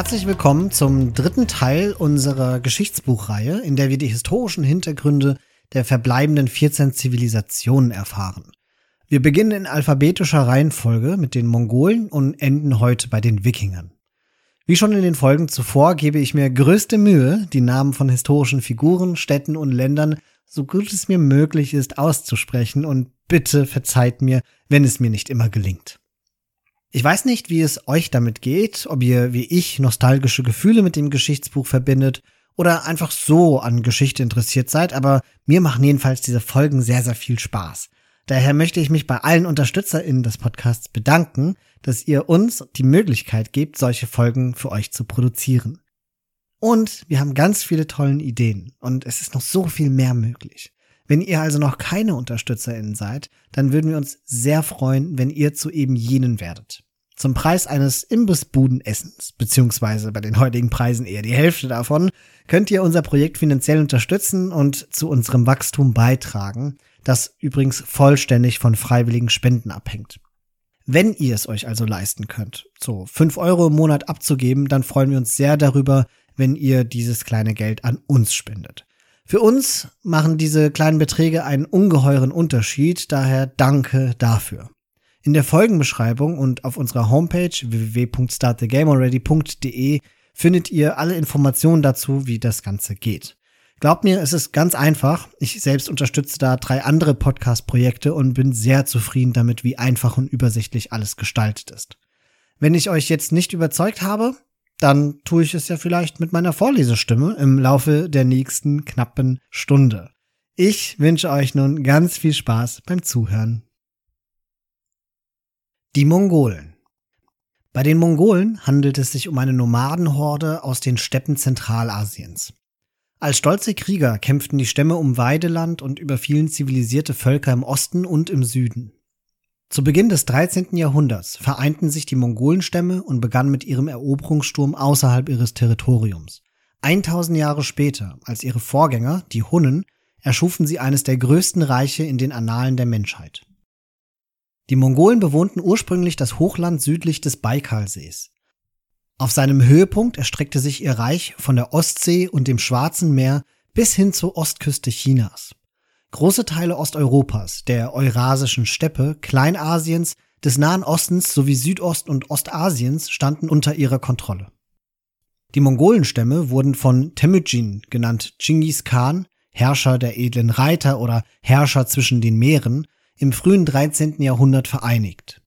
Herzlich willkommen zum dritten Teil unserer Geschichtsbuchreihe, in der wir die historischen Hintergründe der verbleibenden 14 Zivilisationen erfahren. Wir beginnen in alphabetischer Reihenfolge mit den Mongolen und enden heute bei den Wikingern. Wie schon in den Folgen zuvor gebe ich mir größte Mühe, die Namen von historischen Figuren, Städten und Ländern so gut es mir möglich ist auszusprechen und bitte verzeiht mir, wenn es mir nicht immer gelingt. Ich weiß nicht, wie es euch damit geht, ob ihr wie ich nostalgische Gefühle mit dem Geschichtsbuch verbindet oder einfach so an Geschichte interessiert seid, aber mir machen jedenfalls diese Folgen sehr, sehr viel Spaß. Daher möchte ich mich bei allen UnterstützerInnen des Podcasts bedanken, dass ihr uns die Möglichkeit gebt, solche Folgen für euch zu produzieren. Und wir haben ganz viele tollen Ideen und es ist noch so viel mehr möglich. Wenn ihr also noch keine UnterstützerInnen seid, dann würden wir uns sehr freuen, wenn ihr zu eben jenen werdet. Zum Preis eines Imbissbudenessens, beziehungsweise bei den heutigen Preisen eher die Hälfte davon, könnt ihr unser Projekt finanziell unterstützen und zu unserem Wachstum beitragen das übrigens vollständig von freiwilligen Spenden abhängt. Wenn ihr es euch also leisten könnt, so fünf Euro im Monat abzugeben, dann freuen wir uns sehr darüber, wenn ihr dieses kleine Geld an uns spendet. Für uns machen diese kleinen Beträge einen ungeheuren Unterschied, daher danke dafür. In der Folgenbeschreibung und auf unserer Homepage www.startthegamealready.de findet ihr alle Informationen dazu, wie das Ganze geht. Glaubt mir, es ist ganz einfach. Ich selbst unterstütze da drei andere Podcast-Projekte und bin sehr zufrieden damit, wie einfach und übersichtlich alles gestaltet ist. Wenn ich euch jetzt nicht überzeugt habe, dann tue ich es ja vielleicht mit meiner Vorlesestimme im Laufe der nächsten knappen Stunde. Ich wünsche euch nun ganz viel Spaß beim Zuhören. Die Mongolen. Bei den Mongolen handelt es sich um eine Nomadenhorde aus den Steppen Zentralasiens. Als stolze Krieger kämpften die Stämme um Weideland und überfielen zivilisierte Völker im Osten und im Süden. Zu Beginn des 13. Jahrhunderts vereinten sich die Mongolenstämme und begannen mit ihrem Eroberungssturm außerhalb ihres Territoriums. 1000 Jahre später, als ihre Vorgänger, die Hunnen, erschufen sie eines der größten Reiche in den Annalen der Menschheit. Die Mongolen bewohnten ursprünglich das Hochland südlich des Baikalsees. Auf seinem Höhepunkt erstreckte sich ihr Reich von der Ostsee und dem Schwarzen Meer bis hin zur Ostküste Chinas. Große Teile Osteuropas, der Eurasischen Steppe, Kleinasiens, des Nahen Ostens sowie Südost- und Ostasiens standen unter ihrer Kontrolle. Die Mongolenstämme wurden von Temüjin, genannt Genghis Khan, Herrscher der edlen Reiter oder Herrscher zwischen den Meeren, im frühen 13. Jahrhundert vereinigt.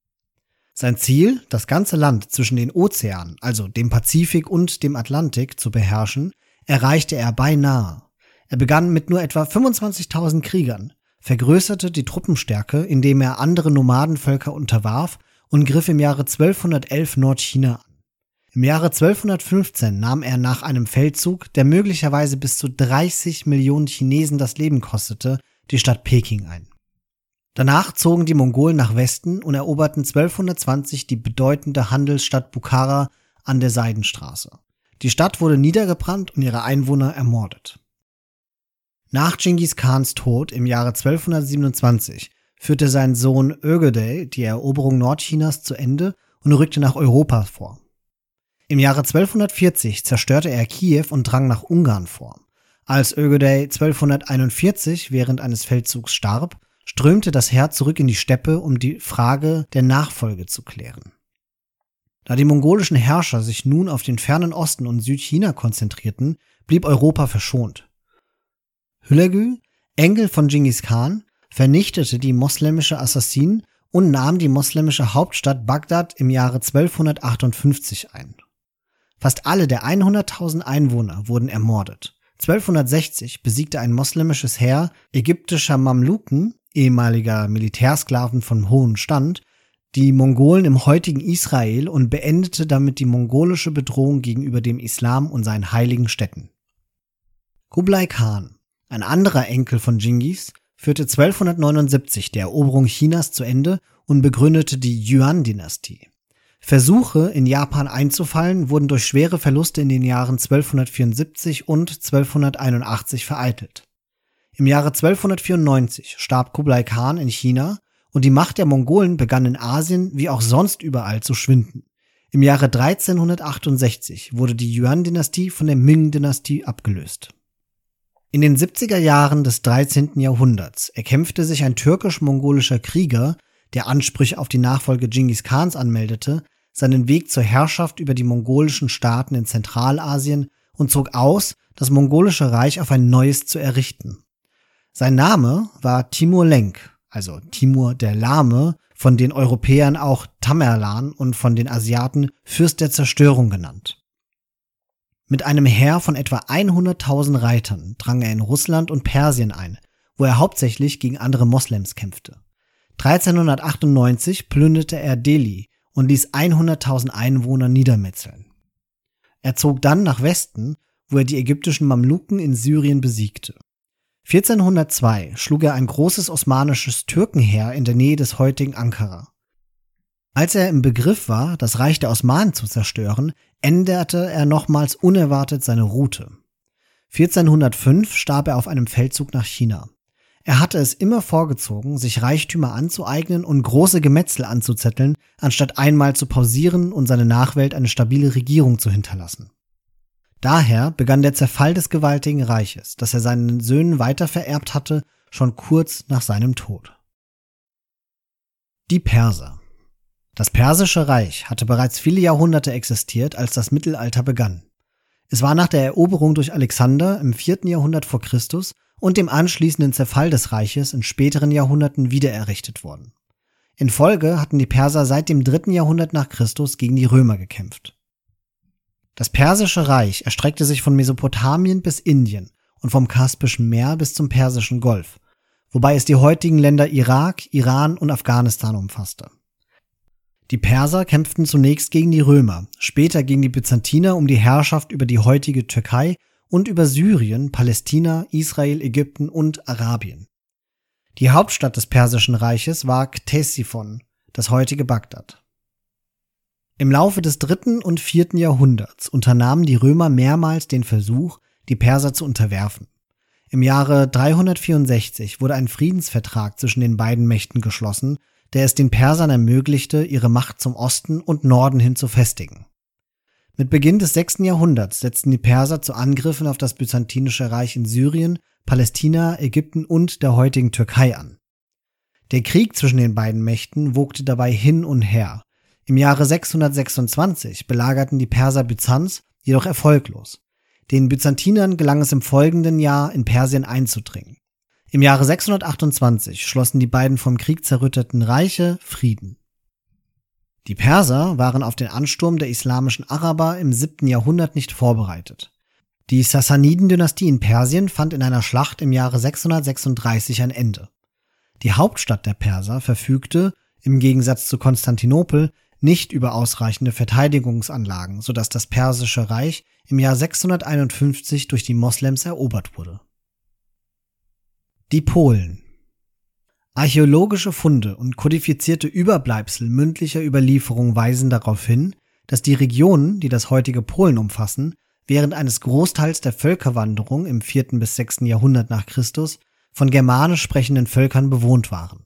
Sein Ziel, das ganze Land zwischen den Ozeanen, also dem Pazifik und dem Atlantik, zu beherrschen, erreichte er beinahe. Er begann mit nur etwa 25.000 Kriegern, vergrößerte die Truppenstärke, indem er andere Nomadenvölker unterwarf und griff im Jahre 1211 Nordchina an. Im Jahre 1215 nahm er nach einem Feldzug, der möglicherweise bis zu 30 Millionen Chinesen das Leben kostete, die Stadt Peking ein. Danach zogen die Mongolen nach Westen und eroberten 1220 die bedeutende Handelsstadt Bukhara an der Seidenstraße. Die Stadt wurde niedergebrannt und ihre Einwohner ermordet. Nach Genghis Khans Tod im Jahre 1227 führte sein Sohn Ögedei die Eroberung Nordchinas zu Ende und rückte nach Europa vor. Im Jahre 1240 zerstörte er Kiew und drang nach Ungarn vor. Als Ögedei 1241 während eines Feldzugs starb, strömte das Heer zurück in die Steppe, um die Frage der Nachfolge zu klären. Da die mongolischen Herrscher sich nun auf den fernen Osten und Südchina konzentrierten, blieb Europa verschont. Hülegü, Enkel von Genghis Khan, vernichtete die moslemische Assassinen und nahm die moslemische Hauptstadt Bagdad im Jahre 1258 ein. Fast alle der 100.000 Einwohner wurden ermordet. 1260 besiegte ein moslemisches Heer ägyptischer Mamluken ehemaliger Militärsklaven von hohem Stand, die Mongolen im heutigen Israel und beendete damit die mongolische Bedrohung gegenüber dem Islam und seinen heiligen Städten. Kublai Khan, ein anderer Enkel von Genghis, führte 1279 die Eroberung Chinas zu Ende und begründete die Yuan-Dynastie. Versuche, in Japan einzufallen, wurden durch schwere Verluste in den Jahren 1274 und 1281 vereitelt. Im Jahre 1294 starb Kublai Khan in China und die Macht der Mongolen begann in Asien wie auch sonst überall zu schwinden. Im Jahre 1368 wurde die Yuan-Dynastie von der Ming-Dynastie abgelöst. In den 70er Jahren des 13. Jahrhunderts erkämpfte sich ein türkisch-mongolischer Krieger, der Ansprüche auf die Nachfolge Genghis Khans anmeldete, seinen Weg zur Herrschaft über die mongolischen Staaten in Zentralasien und zog aus, das mongolische Reich auf ein neues zu errichten. Sein Name war Timur Lenk, also Timur der Lahme, von den Europäern auch Tamerlan und von den Asiaten Fürst der Zerstörung genannt. Mit einem Heer von etwa 100.000 Reitern drang er in Russland und Persien ein, wo er hauptsächlich gegen andere Moslems kämpfte. 1398 plünderte er Delhi und ließ 100.000 Einwohner niedermetzeln. Er zog dann nach Westen, wo er die ägyptischen Mamluken in Syrien besiegte. 1402 schlug er ein großes osmanisches Türkenheer in der Nähe des heutigen Ankara. Als er im Begriff war, das Reich der Osmanen zu zerstören, änderte er nochmals unerwartet seine Route. 1405 starb er auf einem Feldzug nach China. Er hatte es immer vorgezogen, sich Reichtümer anzueignen und große Gemetzel anzuzetteln, anstatt einmal zu pausieren und seine Nachwelt eine stabile Regierung zu hinterlassen. Daher begann der Zerfall des gewaltigen Reiches, das er seinen Söhnen weitervererbt hatte, schon kurz nach seinem Tod. Die Perser. Das persische Reich hatte bereits viele Jahrhunderte existiert, als das Mittelalter begann. Es war nach der Eroberung durch Alexander im vierten Jahrhundert vor Christus und dem anschließenden Zerfall des Reiches in späteren Jahrhunderten wiedererrichtet worden. In Folge hatten die Perser seit dem dritten Jahrhundert nach Christus gegen die Römer gekämpft. Das Persische Reich erstreckte sich von Mesopotamien bis Indien und vom Kaspischen Meer bis zum Persischen Golf, wobei es die heutigen Länder Irak, Iran und Afghanistan umfasste. Die Perser kämpften zunächst gegen die Römer, später gegen die Byzantiner um die Herrschaft über die heutige Türkei und über Syrien, Palästina, Israel, Ägypten und Arabien. Die Hauptstadt des Persischen Reiches war Ktesiphon, das heutige Bagdad. Im Laufe des dritten und vierten Jahrhunderts unternahmen die Römer mehrmals den Versuch, die Perser zu unterwerfen. Im Jahre 364 wurde ein Friedensvertrag zwischen den beiden Mächten geschlossen, der es den Persern ermöglichte, ihre Macht zum Osten und Norden hin zu festigen. Mit Beginn des sechsten Jahrhunderts setzten die Perser zu Angriffen auf das Byzantinische Reich in Syrien, Palästina, Ägypten und der heutigen Türkei an. Der Krieg zwischen den beiden Mächten wogte dabei hin und her, im Jahre 626 belagerten die Perser Byzanz, jedoch erfolglos. Den Byzantinern gelang es im folgenden Jahr in Persien einzudringen. Im Jahre 628 schlossen die beiden vom Krieg zerrütteten Reiche Frieden. Die Perser waren auf den Ansturm der islamischen Araber im 7. Jahrhundert nicht vorbereitet. Die Sassaniden-Dynastie in Persien fand in einer Schlacht im Jahre 636 ein Ende. Die Hauptstadt der Perser verfügte, im Gegensatz zu Konstantinopel, nicht über ausreichende Verteidigungsanlagen, sodass das Persische Reich im Jahr 651 durch die Moslems erobert wurde. Die Polen Archäologische Funde und kodifizierte Überbleibsel mündlicher Überlieferung weisen darauf hin, dass die Regionen, die das heutige Polen umfassen, während eines Großteils der Völkerwanderung im 4. bis 6. Jahrhundert nach Christus von germanisch sprechenden Völkern bewohnt waren.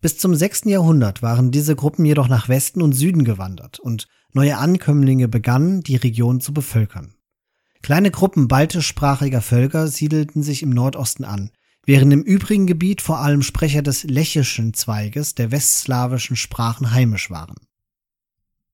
Bis zum 6. Jahrhundert waren diese Gruppen jedoch nach Westen und Süden gewandert und neue Ankömmlinge begannen, die Region zu bevölkern. Kleine Gruppen baltischsprachiger Völker siedelten sich im Nordosten an, während im übrigen Gebiet vor allem Sprecher des lechischen Zweiges der westslawischen Sprachen heimisch waren.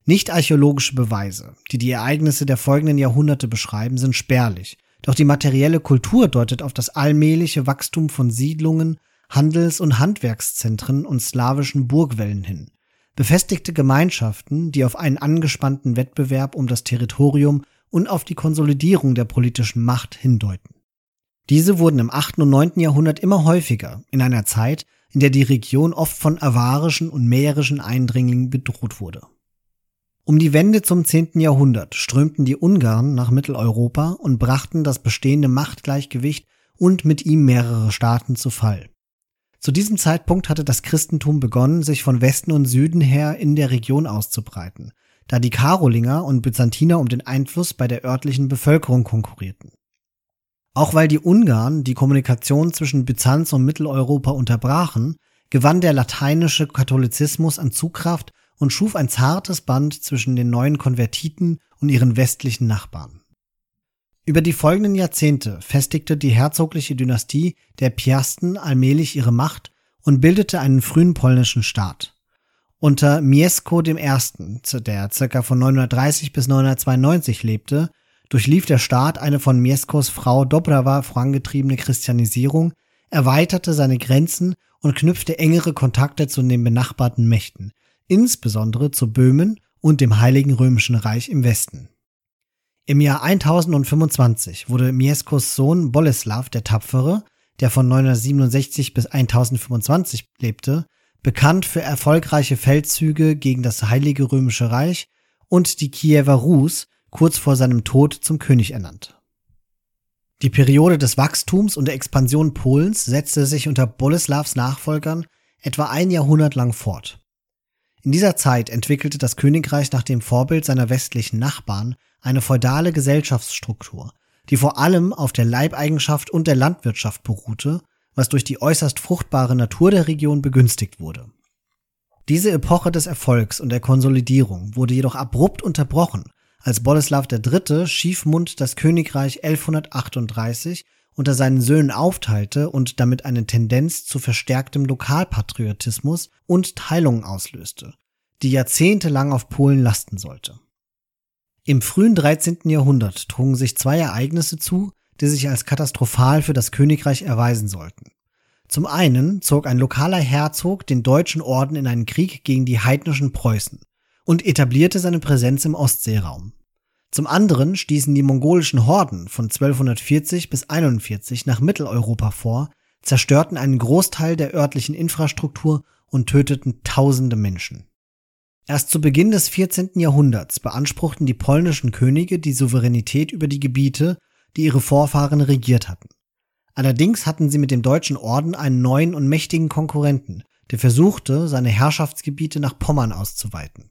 Nicht archäologische Beweise, die die Ereignisse der folgenden Jahrhunderte beschreiben, sind spärlich, doch die materielle Kultur deutet auf das allmähliche Wachstum von Siedlungen Handels- und Handwerkszentren und slawischen Burgwellen hin. Befestigte Gemeinschaften, die auf einen angespannten Wettbewerb um das Territorium und auf die Konsolidierung der politischen Macht hindeuten. Diese wurden im 8. und 9. Jahrhundert immer häufiger, in einer Zeit, in der die Region oft von avarischen und mährischen Eindringlingen bedroht wurde. Um die Wende zum 10. Jahrhundert strömten die Ungarn nach Mitteleuropa und brachten das bestehende Machtgleichgewicht und mit ihm mehrere Staaten zu Fall. Zu diesem Zeitpunkt hatte das Christentum begonnen, sich von Westen und Süden her in der Region auszubreiten, da die Karolinger und Byzantiner um den Einfluss bei der örtlichen Bevölkerung konkurrierten. Auch weil die Ungarn die Kommunikation zwischen Byzanz und Mitteleuropa unterbrachen, gewann der lateinische Katholizismus an Zugkraft und schuf ein zartes Band zwischen den neuen Konvertiten und ihren westlichen Nachbarn. Über die folgenden Jahrzehnte festigte die herzogliche Dynastie der Piasten allmählich ihre Macht und bildete einen frühen polnischen Staat. Unter Mieszko I., der ca. von 930 bis 992 lebte, durchlief der Staat eine von Mieszkos Frau Dobrawa vorangetriebene Christianisierung, erweiterte seine Grenzen und knüpfte engere Kontakte zu den benachbarten Mächten, insbesondere zu Böhmen und dem Heiligen Römischen Reich im Westen. Im Jahr 1025 wurde Mieszkos Sohn Boleslav der Tapfere, der von 967 bis 1025 lebte, bekannt für erfolgreiche Feldzüge gegen das Heilige Römische Reich und die Kiewer Rus, kurz vor seinem Tod zum König ernannt. Die Periode des Wachstums und der Expansion Polens setzte sich unter Boleslavs Nachfolgern etwa ein Jahrhundert lang fort. In dieser Zeit entwickelte das Königreich nach dem Vorbild seiner westlichen Nachbarn eine feudale Gesellschaftsstruktur, die vor allem auf der Leibeigenschaft und der Landwirtschaft beruhte was durch die äußerst fruchtbare Natur der Region begünstigt wurde. Diese Epoche des Erfolgs und der Konsolidierung wurde jedoch abrupt unterbrochen, als Boleslav III. Schiefmund das Königreich 1138 unter seinen Söhnen aufteilte und damit eine Tendenz zu verstärktem Lokalpatriotismus und Teilungen auslöste, die jahrzehntelang auf Polen lasten sollte. Im frühen 13. Jahrhundert trugen sich zwei Ereignisse zu, die sich als katastrophal für das Königreich erweisen sollten. Zum einen zog ein lokaler Herzog den deutschen Orden in einen Krieg gegen die heidnischen Preußen und etablierte seine Präsenz im Ostseeraum. Zum anderen stießen die mongolischen Horden von 1240 bis 41 nach Mitteleuropa vor, zerstörten einen Großteil der örtlichen Infrastruktur und töteten tausende Menschen. Erst zu Beginn des 14. Jahrhunderts beanspruchten die polnischen Könige die Souveränität über die Gebiete, die ihre Vorfahren regiert hatten. Allerdings hatten sie mit dem Deutschen Orden einen neuen und mächtigen Konkurrenten, der versuchte, seine Herrschaftsgebiete nach Pommern auszuweiten.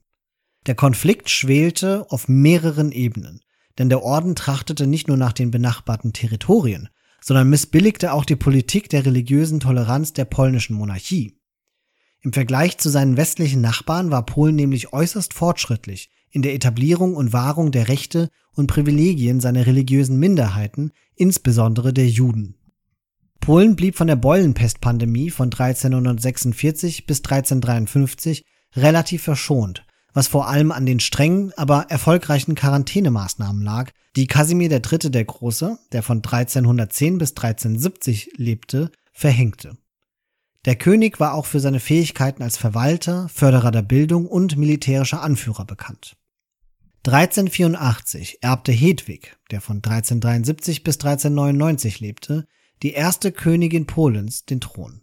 Der Konflikt schwelte auf mehreren Ebenen, denn der Orden trachtete nicht nur nach den benachbarten Territorien, sondern missbilligte auch die Politik der religiösen Toleranz der polnischen Monarchie. Im Vergleich zu seinen westlichen Nachbarn war Polen nämlich äußerst fortschrittlich in der Etablierung und Wahrung der Rechte und Privilegien seiner religiösen Minderheiten, insbesondere der Juden. Polen blieb von der Beulenpestpandemie von 1346 bis 1353 relativ verschont, was vor allem an den strengen, aber erfolgreichen Quarantänemaßnahmen lag, die Kasimir III. der Große, der von 1310 bis 1370 lebte, verhängte. Der König war auch für seine Fähigkeiten als Verwalter, Förderer der Bildung und militärischer Anführer bekannt. 1384 erbte Hedwig, der von 1373 bis 1399 lebte, die erste Königin Polens, den Thron.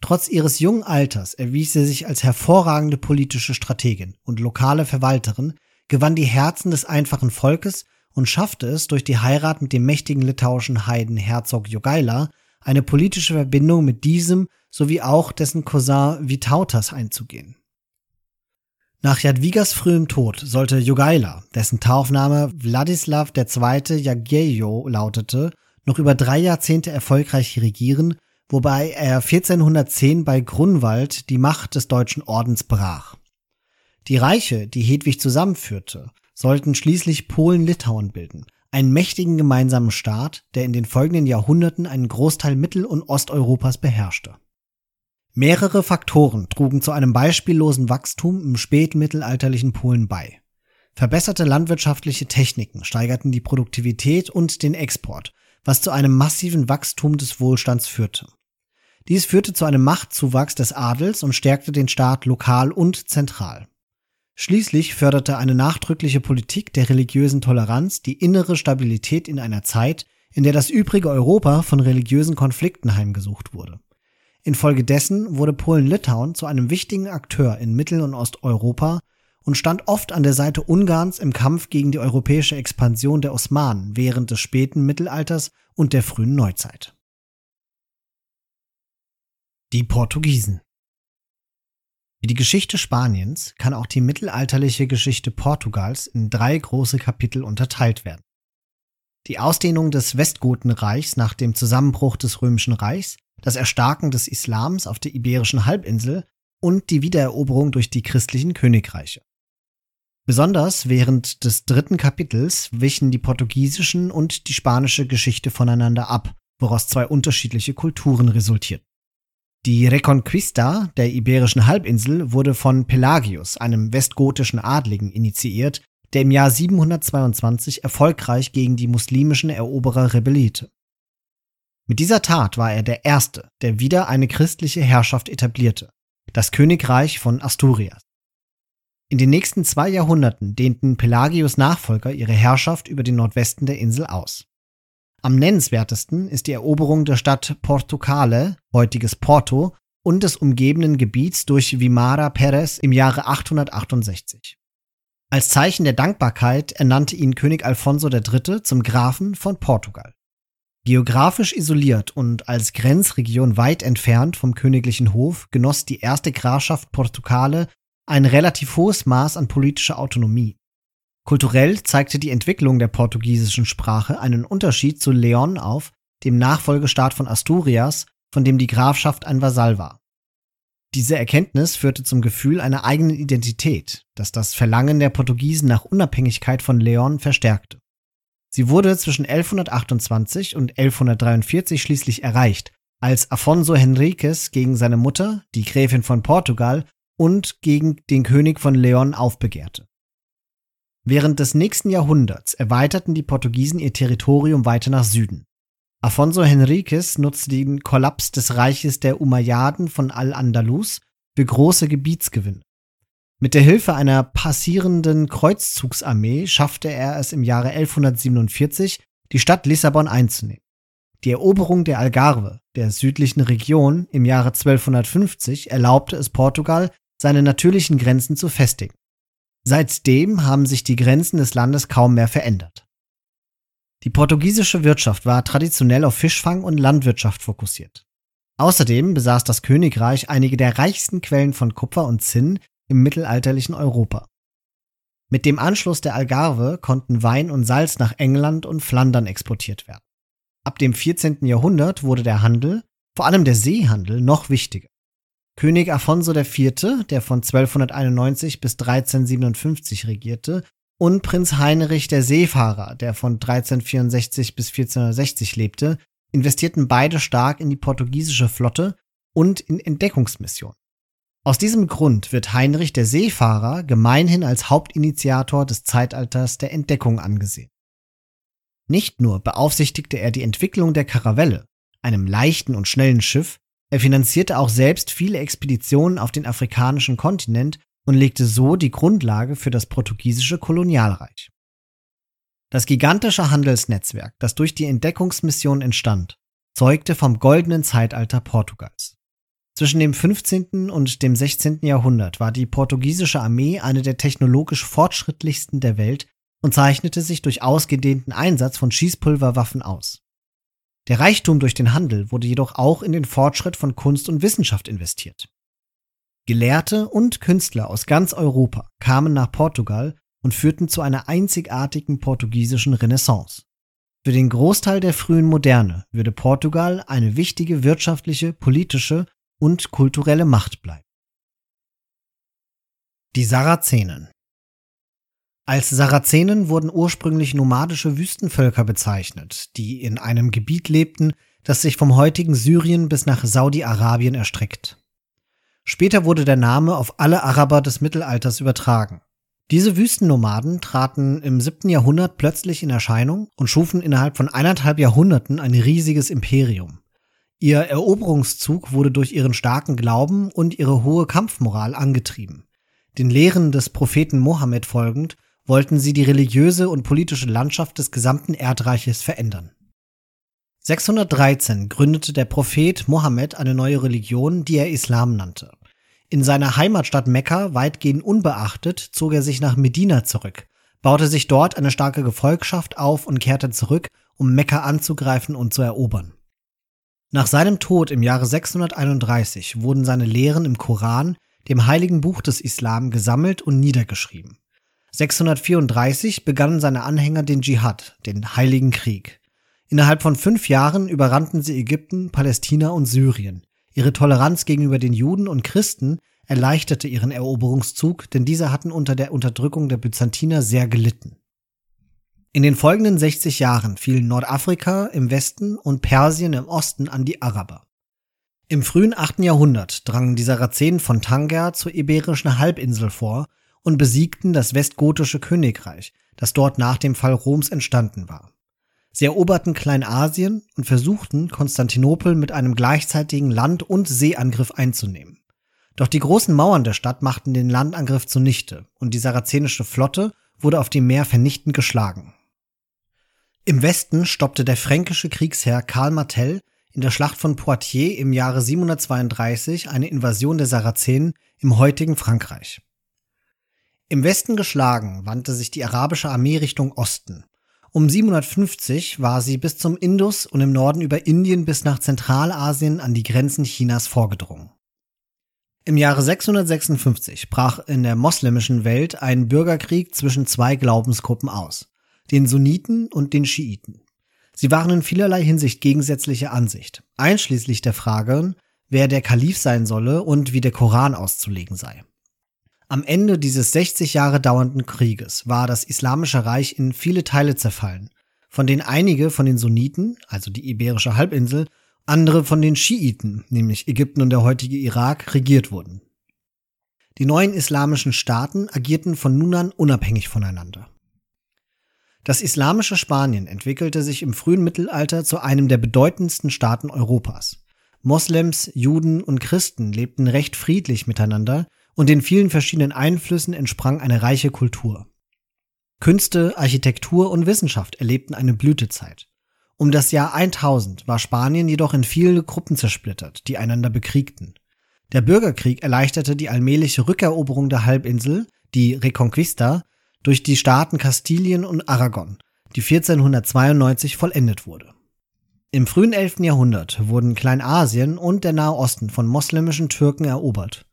Trotz ihres jungen Alters erwies sie sich als hervorragende politische Strategin und lokale Verwalterin, gewann die Herzen des einfachen Volkes und schaffte es durch die Heirat mit dem mächtigen litauischen Heiden Herzog Jogaila eine politische Verbindung mit diesem sowie auch dessen Cousin Vytautas einzugehen. Nach Jadwigas frühem Tod sollte Jogaila, dessen Taufname Wladislaw II. Jagiejo lautete, noch über drei Jahrzehnte erfolgreich regieren, wobei er 1410 bei Grunwald die Macht des deutschen Ordens brach. Die Reiche, die Hedwig zusammenführte, sollten schließlich Polen-Litauen bilden, einen mächtigen gemeinsamen Staat, der in den folgenden Jahrhunderten einen Großteil Mittel- und Osteuropas beherrschte. Mehrere Faktoren trugen zu einem beispiellosen Wachstum im spätmittelalterlichen Polen bei. Verbesserte landwirtschaftliche Techniken steigerten die Produktivität und den Export, was zu einem massiven Wachstum des Wohlstands führte. Dies führte zu einem Machtzuwachs des Adels und stärkte den Staat lokal und zentral. Schließlich förderte eine nachdrückliche Politik der religiösen Toleranz die innere Stabilität in einer Zeit, in der das übrige Europa von religiösen Konflikten heimgesucht wurde. Infolgedessen wurde Polen-Litauen zu einem wichtigen Akteur in Mittel- und Osteuropa und stand oft an der Seite Ungarns im Kampf gegen die europäische Expansion der Osmanen während des späten Mittelalters und der frühen Neuzeit. Die Portugiesen Wie die Geschichte Spaniens kann auch die mittelalterliche Geschichte Portugals in drei große Kapitel unterteilt werden. Die Ausdehnung des Westgotenreichs nach dem Zusammenbruch des Römischen Reichs, das Erstarken des Islams auf der Iberischen Halbinsel und die Wiedereroberung durch die christlichen Königreiche. Besonders während des dritten Kapitels wichen die portugiesischen und die spanische Geschichte voneinander ab, woraus zwei unterschiedliche Kulturen resultierten. Die Reconquista der iberischen Halbinsel wurde von Pelagius, einem westgotischen Adligen, initiiert, der im Jahr 722 erfolgreich gegen die muslimischen Eroberer rebellierte. Mit dieser Tat war er der Erste, der wieder eine christliche Herrschaft etablierte, das Königreich von Asturias. In den nächsten zwei Jahrhunderten dehnten Pelagius Nachfolger ihre Herrschaft über den Nordwesten der Insel aus. Am nennenswertesten ist die Eroberung der Stadt Portucale, heutiges Porto, und des umgebenden Gebiets durch Vimara Perez im Jahre 868. Als Zeichen der Dankbarkeit ernannte ihn König Alfonso III. zum Grafen von Portugal. Geografisch isoliert und als Grenzregion weit entfernt vom königlichen Hof genoss die erste Grafschaft Portucale ein relativ hohes Maß an politischer Autonomie. Kulturell zeigte die Entwicklung der portugiesischen Sprache einen Unterschied zu Leon auf, dem Nachfolgestaat von Asturias, von dem die Grafschaft ein Vasall war. Diese Erkenntnis führte zum Gefühl einer eigenen Identität, das das Verlangen der Portugiesen nach Unabhängigkeit von Leon verstärkte. Sie wurde zwischen 1128 und 1143 schließlich erreicht, als Afonso Henriques gegen seine Mutter, die Gräfin von Portugal, und gegen den König von Leon aufbegehrte. Während des nächsten Jahrhunderts erweiterten die Portugiesen ihr Territorium weiter nach Süden. Afonso Henriques nutzte den Kollaps des Reiches der Umayyaden von Al-Andalus für große Gebietsgewinne. Mit der Hilfe einer passierenden Kreuzzugsarmee schaffte er es im Jahre 1147, die Stadt Lissabon einzunehmen. Die Eroberung der Algarve, der südlichen Region, im Jahre 1250 erlaubte es Portugal, seine natürlichen Grenzen zu festigen. Seitdem haben sich die Grenzen des Landes kaum mehr verändert. Die portugiesische Wirtschaft war traditionell auf Fischfang und Landwirtschaft fokussiert. Außerdem besaß das Königreich einige der reichsten Quellen von Kupfer und Zinn im mittelalterlichen Europa. Mit dem Anschluss der Algarve konnten Wein und Salz nach England und Flandern exportiert werden. Ab dem 14. Jahrhundert wurde der Handel, vor allem der Seehandel, noch wichtiger. König Afonso IV., der von 1291 bis 1357 regierte, und Prinz Heinrich der Seefahrer, der von 1364 bis 1460 lebte, investierten beide stark in die portugiesische Flotte und in Entdeckungsmissionen. Aus diesem Grund wird Heinrich der Seefahrer gemeinhin als Hauptinitiator des Zeitalters der Entdeckung angesehen. Nicht nur beaufsichtigte er die Entwicklung der Karavelle, einem leichten und schnellen Schiff, er finanzierte auch selbst viele Expeditionen auf den afrikanischen Kontinent und legte so die Grundlage für das portugiesische Kolonialreich. Das gigantische Handelsnetzwerk, das durch die Entdeckungsmission entstand, zeugte vom goldenen Zeitalter Portugals. Zwischen dem 15. und dem 16. Jahrhundert war die portugiesische Armee eine der technologisch fortschrittlichsten der Welt und zeichnete sich durch ausgedehnten Einsatz von Schießpulverwaffen aus. Der Reichtum durch den Handel wurde jedoch auch in den Fortschritt von Kunst und Wissenschaft investiert. Gelehrte und Künstler aus ganz Europa kamen nach Portugal und führten zu einer einzigartigen portugiesischen Renaissance. Für den Großteil der frühen Moderne würde Portugal eine wichtige wirtschaftliche, politische und kulturelle Macht bleiben. Die Sarazenen als Sarazenen wurden ursprünglich nomadische Wüstenvölker bezeichnet, die in einem Gebiet lebten, das sich vom heutigen Syrien bis nach Saudi-Arabien erstreckt. Später wurde der Name auf alle Araber des Mittelalters übertragen. Diese Wüstennomaden traten im 7. Jahrhundert plötzlich in Erscheinung und schufen innerhalb von eineinhalb Jahrhunderten ein riesiges Imperium. Ihr Eroberungszug wurde durch ihren starken Glauben und ihre hohe Kampfmoral angetrieben. Den Lehren des Propheten Mohammed folgend wollten sie die religiöse und politische Landschaft des gesamten Erdreiches verändern. 613 gründete der Prophet Mohammed eine neue Religion, die er Islam nannte. In seiner Heimatstadt Mekka weitgehend unbeachtet zog er sich nach Medina zurück, baute sich dort eine starke Gefolgschaft auf und kehrte zurück, um Mekka anzugreifen und zu erobern. Nach seinem Tod im Jahre 631 wurden seine Lehren im Koran, dem heiligen Buch des Islam, gesammelt und niedergeschrieben. 634 begannen seine Anhänger den Dschihad, den Heiligen Krieg. Innerhalb von fünf Jahren überrannten sie Ägypten, Palästina und Syrien. Ihre Toleranz gegenüber den Juden und Christen erleichterte ihren Eroberungszug, denn diese hatten unter der Unterdrückung der Byzantiner sehr gelitten. In den folgenden 60 Jahren fielen Nordafrika im Westen und Persien im Osten an die Araber. Im frühen 8. Jahrhundert drangen die Sarazenen von Tanger zur Iberischen Halbinsel vor und besiegten das westgotische Königreich, das dort nach dem Fall Roms entstanden war. Sie eroberten Kleinasien und versuchten, Konstantinopel mit einem gleichzeitigen Land- und Seeangriff einzunehmen. Doch die großen Mauern der Stadt machten den Landangriff zunichte und die sarazenische Flotte wurde auf dem Meer vernichtend geschlagen. Im Westen stoppte der fränkische Kriegsherr Karl Martel in der Schlacht von Poitiers im Jahre 732 eine Invasion der Sarazenen im heutigen Frankreich. Im Westen geschlagen wandte sich die arabische Armee Richtung Osten. Um 750 war sie bis zum Indus und im Norden über Indien bis nach Zentralasien an die Grenzen Chinas vorgedrungen. Im Jahre 656 brach in der moslemischen Welt ein Bürgerkrieg zwischen zwei Glaubensgruppen aus den Sunniten und den Schiiten. Sie waren in vielerlei Hinsicht gegensätzlicher Ansicht, einschließlich der Frage, wer der Kalif sein solle und wie der Koran auszulegen sei. Am Ende dieses 60 Jahre dauernden Krieges war das Islamische Reich in viele Teile zerfallen, von denen einige von den Sunniten, also die Iberische Halbinsel, andere von den Schiiten, nämlich Ägypten und der heutige Irak, regiert wurden. Die neuen islamischen Staaten agierten von nun an unabhängig voneinander. Das islamische Spanien entwickelte sich im frühen Mittelalter zu einem der bedeutendsten Staaten Europas. Moslems, Juden und Christen lebten recht friedlich miteinander und den vielen verschiedenen Einflüssen entsprang eine reiche Kultur. Künste, Architektur und Wissenschaft erlebten eine Blütezeit. Um das Jahr 1000 war Spanien jedoch in viele Gruppen zersplittert, die einander bekriegten. Der Bürgerkrieg erleichterte die allmähliche Rückeroberung der Halbinsel, die Reconquista, durch die Staaten Kastilien und Aragon, die 1492 vollendet wurde. Im frühen 11. Jahrhundert wurden Kleinasien und der Nahe Osten von moslemischen Türken erobert.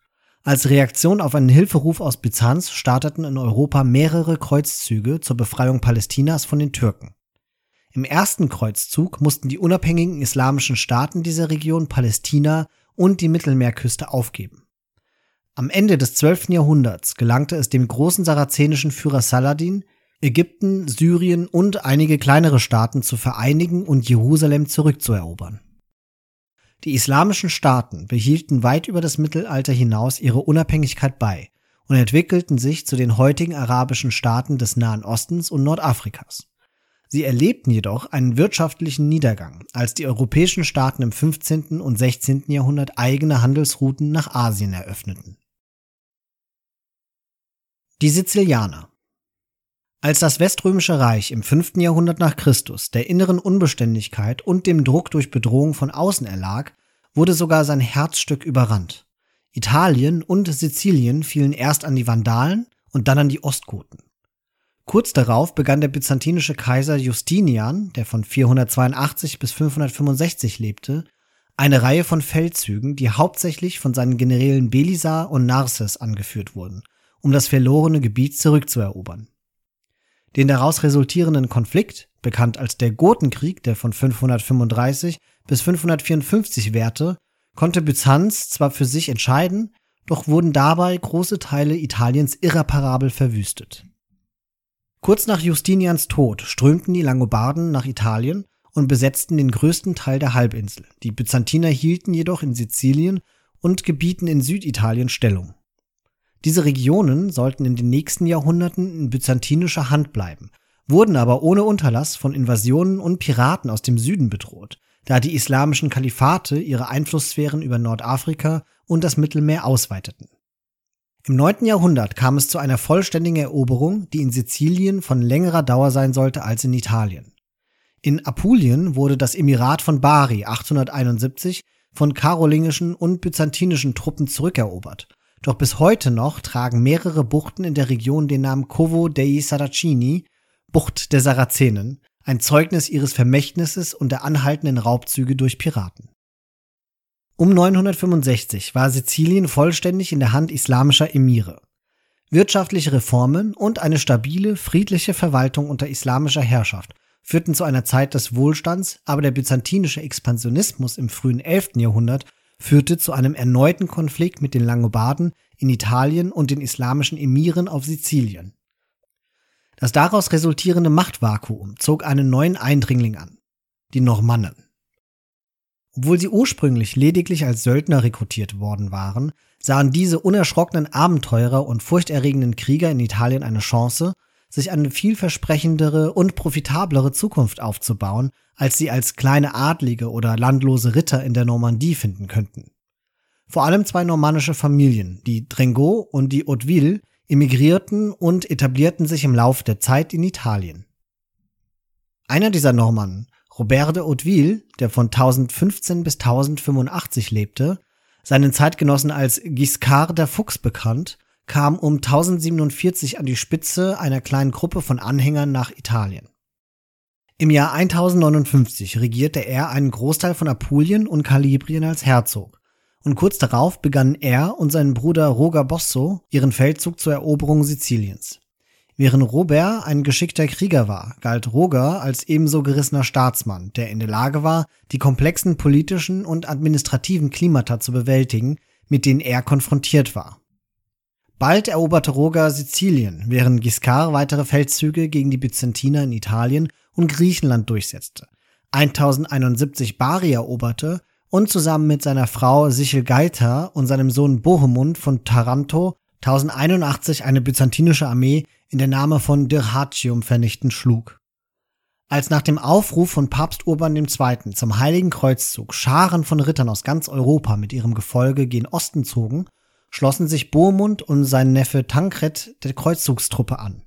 Als Reaktion auf einen Hilferuf aus Byzanz starteten in Europa mehrere Kreuzzüge zur Befreiung Palästinas von den Türken. Im ersten Kreuzzug mussten die unabhängigen islamischen Staaten dieser Region Palästina und die Mittelmeerküste aufgeben. Am Ende des 12. Jahrhunderts gelangte es dem großen sarazenischen Führer Saladin, Ägypten, Syrien und einige kleinere Staaten zu vereinigen und Jerusalem zurückzuerobern. Die islamischen Staaten behielten weit über das Mittelalter hinaus ihre Unabhängigkeit bei und entwickelten sich zu den heutigen arabischen Staaten des Nahen Ostens und Nordafrikas. Sie erlebten jedoch einen wirtschaftlichen Niedergang, als die europäischen Staaten im 15. und 16. Jahrhundert eigene Handelsrouten nach Asien eröffneten. Die Sizilianer. Als das Weströmische Reich im 5. Jahrhundert nach Christus der inneren Unbeständigkeit und dem Druck durch Bedrohung von außen erlag, wurde sogar sein Herzstück überrannt. Italien und Sizilien fielen erst an die Vandalen und dann an die Ostgoten. Kurz darauf begann der byzantinische Kaiser Justinian, der von 482 bis 565 lebte, eine Reihe von Feldzügen, die hauptsächlich von seinen Generälen Belisar und Narses angeführt wurden um das verlorene Gebiet zurückzuerobern. Den daraus resultierenden Konflikt, bekannt als der Gotenkrieg, der von 535 bis 554 währte, konnte Byzanz zwar für sich entscheiden, doch wurden dabei große Teile Italiens irreparabel verwüstet. Kurz nach Justinians Tod strömten die Langobarden nach Italien und besetzten den größten Teil der Halbinsel. Die Byzantiner hielten jedoch in Sizilien und Gebieten in Süditalien Stellung. Diese Regionen sollten in den nächsten Jahrhunderten in byzantinischer Hand bleiben, wurden aber ohne Unterlass von Invasionen und Piraten aus dem Süden bedroht, da die islamischen Kalifate ihre Einflusssphären über Nordafrika und das Mittelmeer ausweiteten. Im 9. Jahrhundert kam es zu einer vollständigen Eroberung, die in Sizilien von längerer Dauer sein sollte als in Italien. In Apulien wurde das Emirat von Bari 871 von karolingischen und byzantinischen Truppen zurückerobert doch bis heute noch tragen mehrere Buchten in der Region den Namen Covo dei Saracini, Bucht der Sarazenen, ein Zeugnis ihres Vermächtnisses und der anhaltenden Raubzüge durch Piraten. Um 965 war Sizilien vollständig in der Hand islamischer Emire. Wirtschaftliche Reformen und eine stabile, friedliche Verwaltung unter islamischer Herrschaft führten zu einer Zeit des Wohlstands, aber der byzantinische Expansionismus im frühen 11. Jahrhundert führte zu einem erneuten Konflikt mit den Langobarden in Italien und den islamischen Emiren auf Sizilien. Das daraus resultierende Machtvakuum zog einen neuen Eindringling an, die Normannen. Obwohl sie ursprünglich lediglich als Söldner rekrutiert worden waren, sahen diese unerschrockenen Abenteurer und furchterregenden Krieger in Italien eine Chance, sich eine vielversprechendere und profitablere Zukunft aufzubauen, als sie als kleine Adlige oder landlose Ritter in der Normandie finden könnten. Vor allem zwei normannische Familien, die Drengot und die Hauteville, emigrierten und etablierten sich im Lauf der Zeit in Italien. Einer dieser Normannen, Robert de Hauteville, der von 1015 bis 1085 lebte, seinen Zeitgenossen als Giscard der Fuchs bekannt, kam um 1047 an die Spitze einer kleinen Gruppe von Anhängern nach Italien. Im Jahr 1059 regierte er einen Großteil von Apulien und Kalibrien als Herzog, und kurz darauf begannen er und sein Bruder Roger Bosso ihren Feldzug zur Eroberung Siziliens. Während Robert ein geschickter Krieger war, galt Roger als ebenso gerissener Staatsmann, der in der Lage war, die komplexen politischen und administrativen Klimata zu bewältigen, mit denen er konfrontiert war. Bald eroberte Roger Sizilien, während Giscard weitere Feldzüge gegen die Byzantiner in Italien und Griechenland durchsetzte, 1071 Bari eroberte und zusammen mit seiner Frau Sichelgaita und seinem Sohn Bohemund von Taranto 1081 eine byzantinische Armee in der Name von Dyrrhachium vernichtend schlug. Als nach dem Aufruf von Papst Urban II. zum Heiligen Kreuzzug Scharen von Rittern aus ganz Europa mit ihrem Gefolge gen Osten zogen, schlossen sich Bohemund und sein Neffe Tankred der Kreuzzugstruppe an.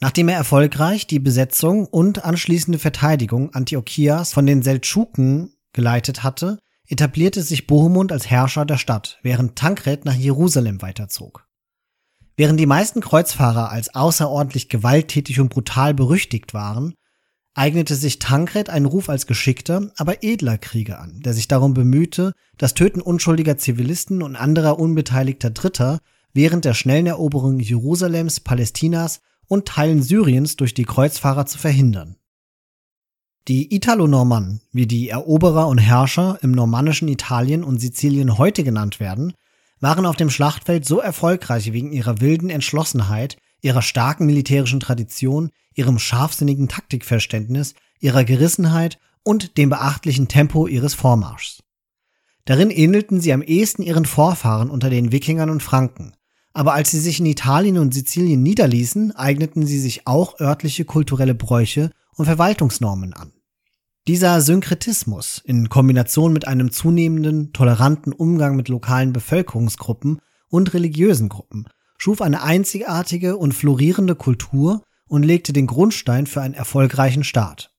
Nachdem er erfolgreich die Besetzung und anschließende Verteidigung Antiochias von den Seldschuken geleitet hatte, etablierte sich Bohemund als Herrscher der Stadt, während Tankred nach Jerusalem weiterzog. Während die meisten Kreuzfahrer als außerordentlich gewalttätig und brutal berüchtigt waren, eignete sich Tankred einen Ruf als geschickter, aber edler Krieger an, der sich darum bemühte, das Töten unschuldiger Zivilisten und anderer unbeteiligter Dritter während der schnellen Eroberung Jerusalems, Palästinas und Teilen Syriens durch die Kreuzfahrer zu verhindern. Die Italo-Normannen, wie die Eroberer und Herrscher im normannischen Italien und Sizilien heute genannt werden, waren auf dem Schlachtfeld so erfolgreich wegen ihrer wilden Entschlossenheit, ihrer starken militärischen Tradition, ihrem scharfsinnigen Taktikverständnis, ihrer Gerissenheit und dem beachtlichen Tempo ihres Vormarschs. Darin ähnelten sie am ehesten ihren Vorfahren unter den Wikingern und Franken, aber als sie sich in Italien und Sizilien niederließen, eigneten sie sich auch örtliche kulturelle Bräuche und Verwaltungsnormen an. Dieser Synkretismus in Kombination mit einem zunehmenden, toleranten Umgang mit lokalen Bevölkerungsgruppen und religiösen Gruppen schuf eine einzigartige und florierende Kultur und legte den Grundstein für einen erfolgreichen Staat.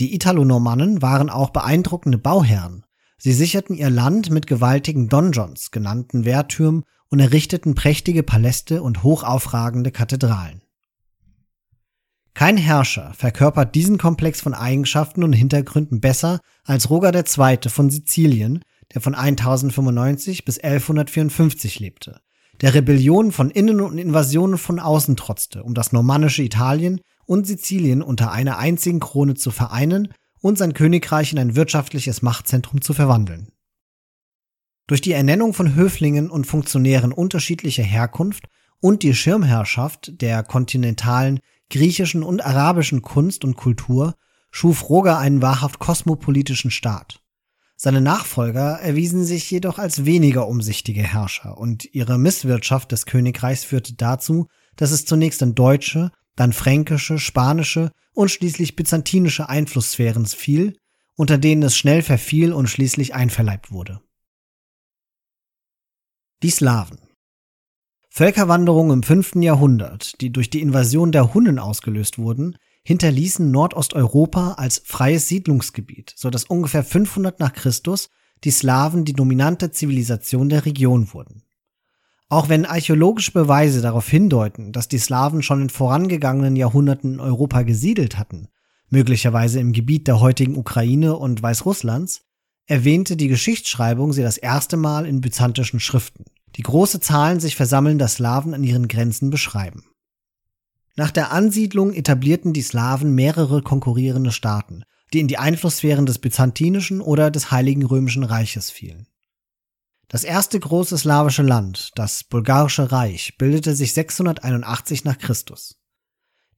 Die Italo-Normannen waren auch beeindruckende Bauherren. Sie sicherten ihr Land mit gewaltigen Donjons, genannten Wehrtürmen, und errichteten prächtige Paläste und hochaufragende Kathedralen. Kein Herrscher verkörpert diesen Komplex von Eigenschaften und Hintergründen besser als Roger II. von Sizilien, der von 1095 bis 1154 lebte, der Rebellionen von innen und Invasionen von außen trotzte, um das normannische Italien und Sizilien unter einer einzigen Krone zu vereinen und sein Königreich in ein wirtschaftliches Machtzentrum zu verwandeln. Durch die Ernennung von Höflingen und Funktionären unterschiedlicher Herkunft und die Schirmherrschaft der kontinentalen griechischen und arabischen Kunst und Kultur schuf Roger einen wahrhaft kosmopolitischen Staat. Seine Nachfolger erwiesen sich jedoch als weniger umsichtige Herrscher und ihre Misswirtschaft des Königreichs führte dazu, dass es zunächst in deutsche, dann fränkische, spanische und schließlich byzantinische Einflusssphären fiel, unter denen es schnell verfiel und schließlich einverleibt wurde. Die Slawen Völkerwanderungen im 5. Jahrhundert, die durch die Invasion der Hunnen ausgelöst wurden, hinterließen Nordosteuropa als freies Siedlungsgebiet, so dass ungefähr 500 nach Christus die Slawen die dominante Zivilisation der Region wurden. Auch wenn archäologische Beweise darauf hindeuten, dass die Slawen schon in vorangegangenen Jahrhunderten in Europa gesiedelt hatten, möglicherweise im Gebiet der heutigen Ukraine und Weißrusslands, erwähnte die Geschichtsschreibung sie das erste Mal in byzantischen Schriften die große Zahlen sich versammelnder Slawen an ihren Grenzen beschreiben. Nach der Ansiedlung etablierten die Slawen mehrere konkurrierende Staaten, die in die Einflusssphären des byzantinischen oder des Heiligen Römischen Reiches fielen. Das erste große slawische Land, das Bulgarische Reich, bildete sich 681 nach Christus.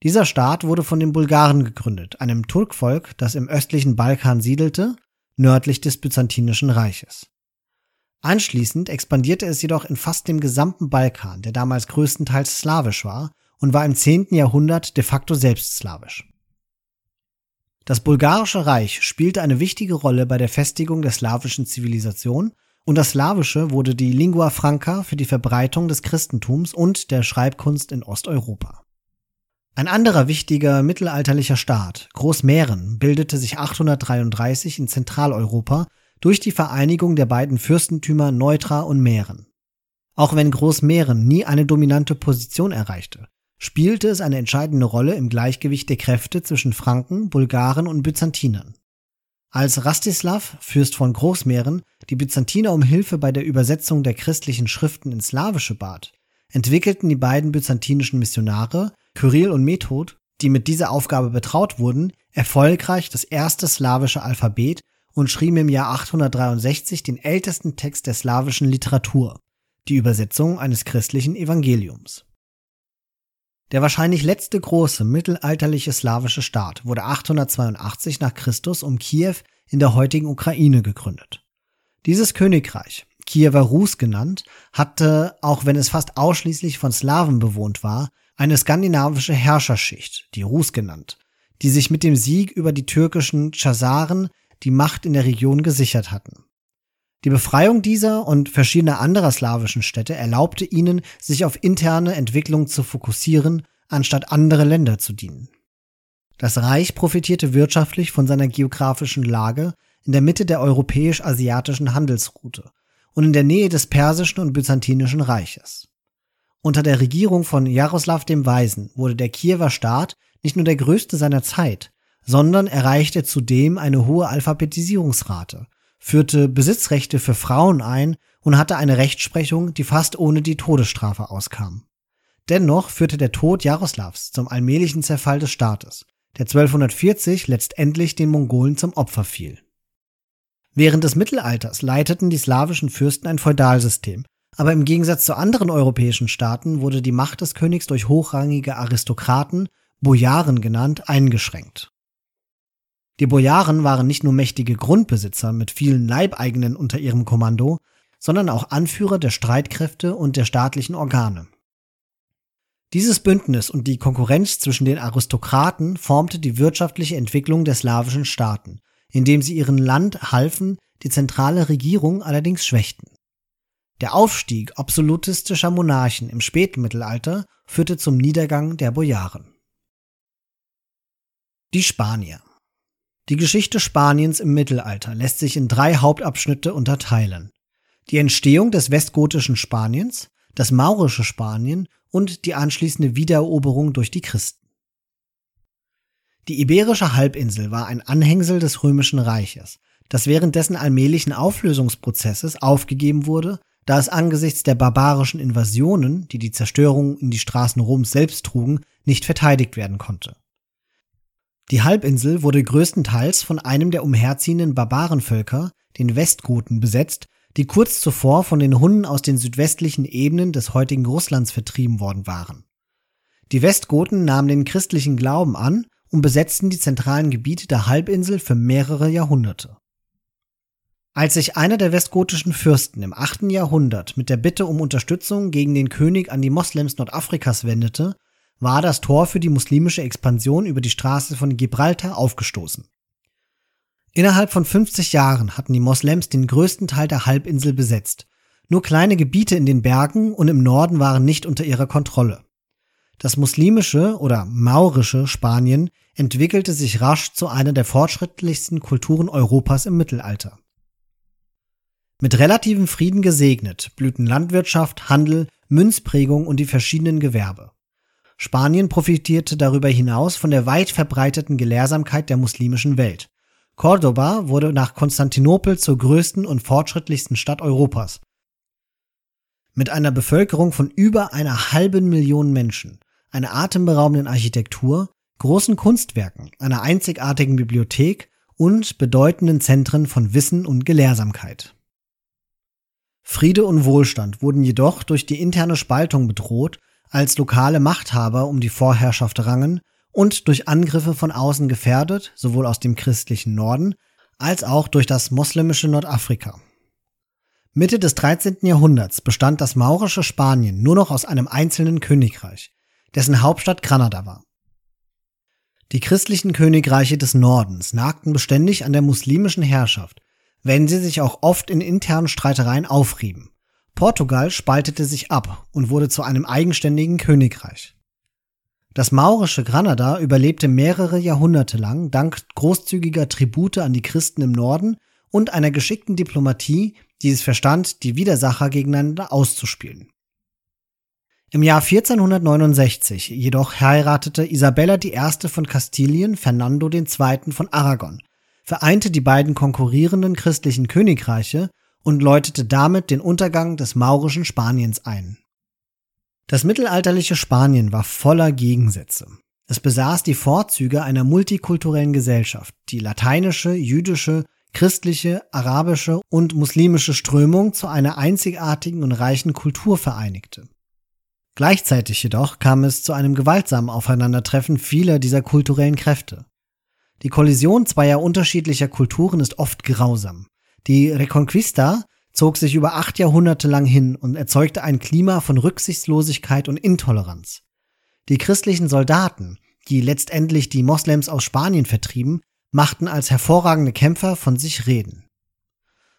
Dieser Staat wurde von den Bulgaren gegründet, einem Turkvolk, das im östlichen Balkan siedelte, nördlich des Byzantinischen Reiches. Anschließend expandierte es jedoch in fast dem gesamten Balkan, der damals größtenteils slawisch war, und war im 10. Jahrhundert de facto selbst slawisch. Das Bulgarische Reich spielte eine wichtige Rolle bei der Festigung der slawischen Zivilisation und das Slawische wurde die Lingua Franca für die Verbreitung des Christentums und der Schreibkunst in Osteuropa. Ein anderer wichtiger mittelalterlicher Staat, Großmähren, bildete sich 833 in Zentraleuropa durch die Vereinigung der beiden Fürstentümer Neutra und Mähren. Auch wenn Großmähren nie eine dominante Position erreichte, spielte es eine entscheidende Rolle im Gleichgewicht der Kräfte zwischen Franken, Bulgaren und Byzantinern. Als Rastislav, Fürst von Großmähren, die Byzantiner um Hilfe bei der Übersetzung der christlichen Schriften ins Slawische bat, entwickelten die beiden byzantinischen Missionare, Kyrill und Method, die mit dieser Aufgabe betraut wurden, erfolgreich das erste slawische Alphabet und schrieben im Jahr 863 den ältesten Text der slawischen Literatur, die Übersetzung eines christlichen Evangeliums. Der wahrscheinlich letzte große mittelalterliche slawische Staat wurde 882 nach Christus um Kiew in der heutigen Ukraine gegründet. Dieses Königreich, Kiewer Rus genannt, hatte, auch wenn es fast ausschließlich von Slawen bewohnt war, eine skandinavische Herrscherschicht, die Rus genannt, die sich mit dem Sieg über die türkischen Chasaren die Macht in der Region gesichert hatten. Die Befreiung dieser und verschiedener anderer slawischen Städte erlaubte ihnen, sich auf interne Entwicklung zu fokussieren, anstatt andere Länder zu dienen. Das Reich profitierte wirtschaftlich von seiner geografischen Lage in der Mitte der europäisch-asiatischen Handelsroute und in der Nähe des persischen und byzantinischen Reiches. Unter der Regierung von Jaroslav dem Weisen wurde der Kiewer Staat nicht nur der größte seiner Zeit, sondern erreichte zudem eine hohe Alphabetisierungsrate führte Besitzrechte für Frauen ein und hatte eine Rechtsprechung, die fast ohne die Todesstrafe auskam. Dennoch führte der Tod Jaroslavs zum allmählichen Zerfall des Staates, der 1240 letztendlich den Mongolen zum Opfer fiel. Während des Mittelalters leiteten die slawischen Fürsten ein Feudalsystem, aber im Gegensatz zu anderen europäischen Staaten wurde die Macht des Königs durch hochrangige Aristokraten, Bojaren genannt, eingeschränkt. Die Bojaren waren nicht nur mächtige Grundbesitzer mit vielen Leibeigenen unter ihrem Kommando, sondern auch Anführer der Streitkräfte und der staatlichen Organe. Dieses Bündnis und die Konkurrenz zwischen den Aristokraten formte die wirtschaftliche Entwicklung der slawischen Staaten, indem sie ihrem Land halfen, die zentrale Regierung allerdings schwächten. Der Aufstieg absolutistischer Monarchen im Spätmittelalter führte zum Niedergang der Bojaren. Die Spanier die Geschichte Spaniens im Mittelalter lässt sich in drei Hauptabschnitte unterteilen. Die Entstehung des westgotischen Spaniens, das maurische Spanien und die anschließende Wiedereroberung durch die Christen. Die Iberische Halbinsel war ein Anhängsel des Römischen Reiches, das während dessen allmählichen Auflösungsprozesses aufgegeben wurde, da es angesichts der barbarischen Invasionen, die die Zerstörung in die Straßen Roms selbst trugen, nicht verteidigt werden konnte. Die Halbinsel wurde größtenteils von einem der umherziehenden Barbarenvölker, den Westgoten, besetzt, die kurz zuvor von den Hunnen aus den südwestlichen Ebenen des heutigen Russlands vertrieben worden waren. Die Westgoten nahmen den christlichen Glauben an und besetzten die zentralen Gebiete der Halbinsel für mehrere Jahrhunderte. Als sich einer der westgotischen Fürsten im 8. Jahrhundert mit der Bitte um Unterstützung gegen den König an die Moslems Nordafrikas wendete, war das Tor für die muslimische Expansion über die Straße von Gibraltar aufgestoßen. Innerhalb von 50 Jahren hatten die Moslems den größten Teil der Halbinsel besetzt. Nur kleine Gebiete in den Bergen und im Norden waren nicht unter ihrer Kontrolle. Das muslimische oder maurische Spanien entwickelte sich rasch zu einer der fortschrittlichsten Kulturen Europas im Mittelalter. Mit relativem Frieden gesegnet blühten Landwirtschaft, Handel, Münzprägung und die verschiedenen Gewerbe. Spanien profitierte darüber hinaus von der weit verbreiteten Gelehrsamkeit der muslimischen Welt. Cordoba wurde nach Konstantinopel zur größten und fortschrittlichsten Stadt Europas. Mit einer Bevölkerung von über einer halben Million Menschen, einer atemberaubenden Architektur, großen Kunstwerken, einer einzigartigen Bibliothek und bedeutenden Zentren von Wissen und Gelehrsamkeit. Friede und Wohlstand wurden jedoch durch die interne Spaltung bedroht, als lokale Machthaber um die Vorherrschaft rangen und durch Angriffe von außen gefährdet, sowohl aus dem christlichen Norden als auch durch das moslemische Nordafrika. Mitte des 13. Jahrhunderts bestand das maurische Spanien nur noch aus einem einzelnen Königreich, dessen Hauptstadt Granada war. Die christlichen Königreiche des Nordens nagten beständig an der muslimischen Herrschaft, wenn sie sich auch oft in internen Streitereien aufrieben. Portugal spaltete sich ab und wurde zu einem eigenständigen Königreich. Das maurische Granada überlebte mehrere Jahrhunderte lang dank großzügiger Tribute an die Christen im Norden und einer geschickten Diplomatie, die es verstand, die Widersacher gegeneinander auszuspielen. Im Jahr 1469 jedoch heiratete Isabella I. von Kastilien Fernando II. von Aragon, vereinte die beiden konkurrierenden christlichen Königreiche und läutete damit den Untergang des maurischen Spaniens ein. Das mittelalterliche Spanien war voller Gegensätze. Es besaß die Vorzüge einer multikulturellen Gesellschaft, die lateinische, jüdische, christliche, arabische und muslimische Strömung zu einer einzigartigen und reichen Kultur vereinigte. Gleichzeitig jedoch kam es zu einem gewaltsamen Aufeinandertreffen vieler dieser kulturellen Kräfte. Die Kollision zweier unterschiedlicher Kulturen ist oft grausam. Die Reconquista zog sich über acht Jahrhunderte lang hin und erzeugte ein Klima von Rücksichtslosigkeit und Intoleranz. Die christlichen Soldaten, die letztendlich die Moslems aus Spanien vertrieben, machten als hervorragende Kämpfer von sich reden.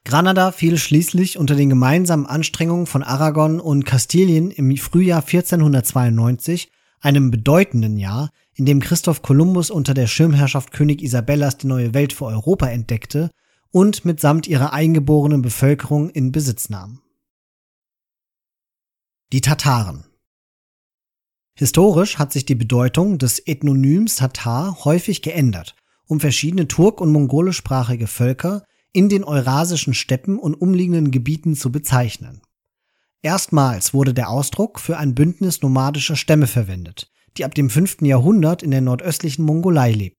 Granada fiel schließlich unter den gemeinsamen Anstrengungen von Aragon und Kastilien im Frühjahr 1492, einem bedeutenden Jahr, in dem Christoph Kolumbus unter der Schirmherrschaft König Isabellas die neue Welt für Europa entdeckte und mitsamt ihrer eingeborenen Bevölkerung in Besitz nahm. Die Tataren Historisch hat sich die Bedeutung des Ethnonyms Tatar häufig geändert, um verschiedene turk- und mongolischsprachige Völker in den eurasischen Steppen und umliegenden Gebieten zu bezeichnen. Erstmals wurde der Ausdruck für ein Bündnis nomadischer Stämme verwendet, die ab dem 5. Jahrhundert in der nordöstlichen Mongolei lebten.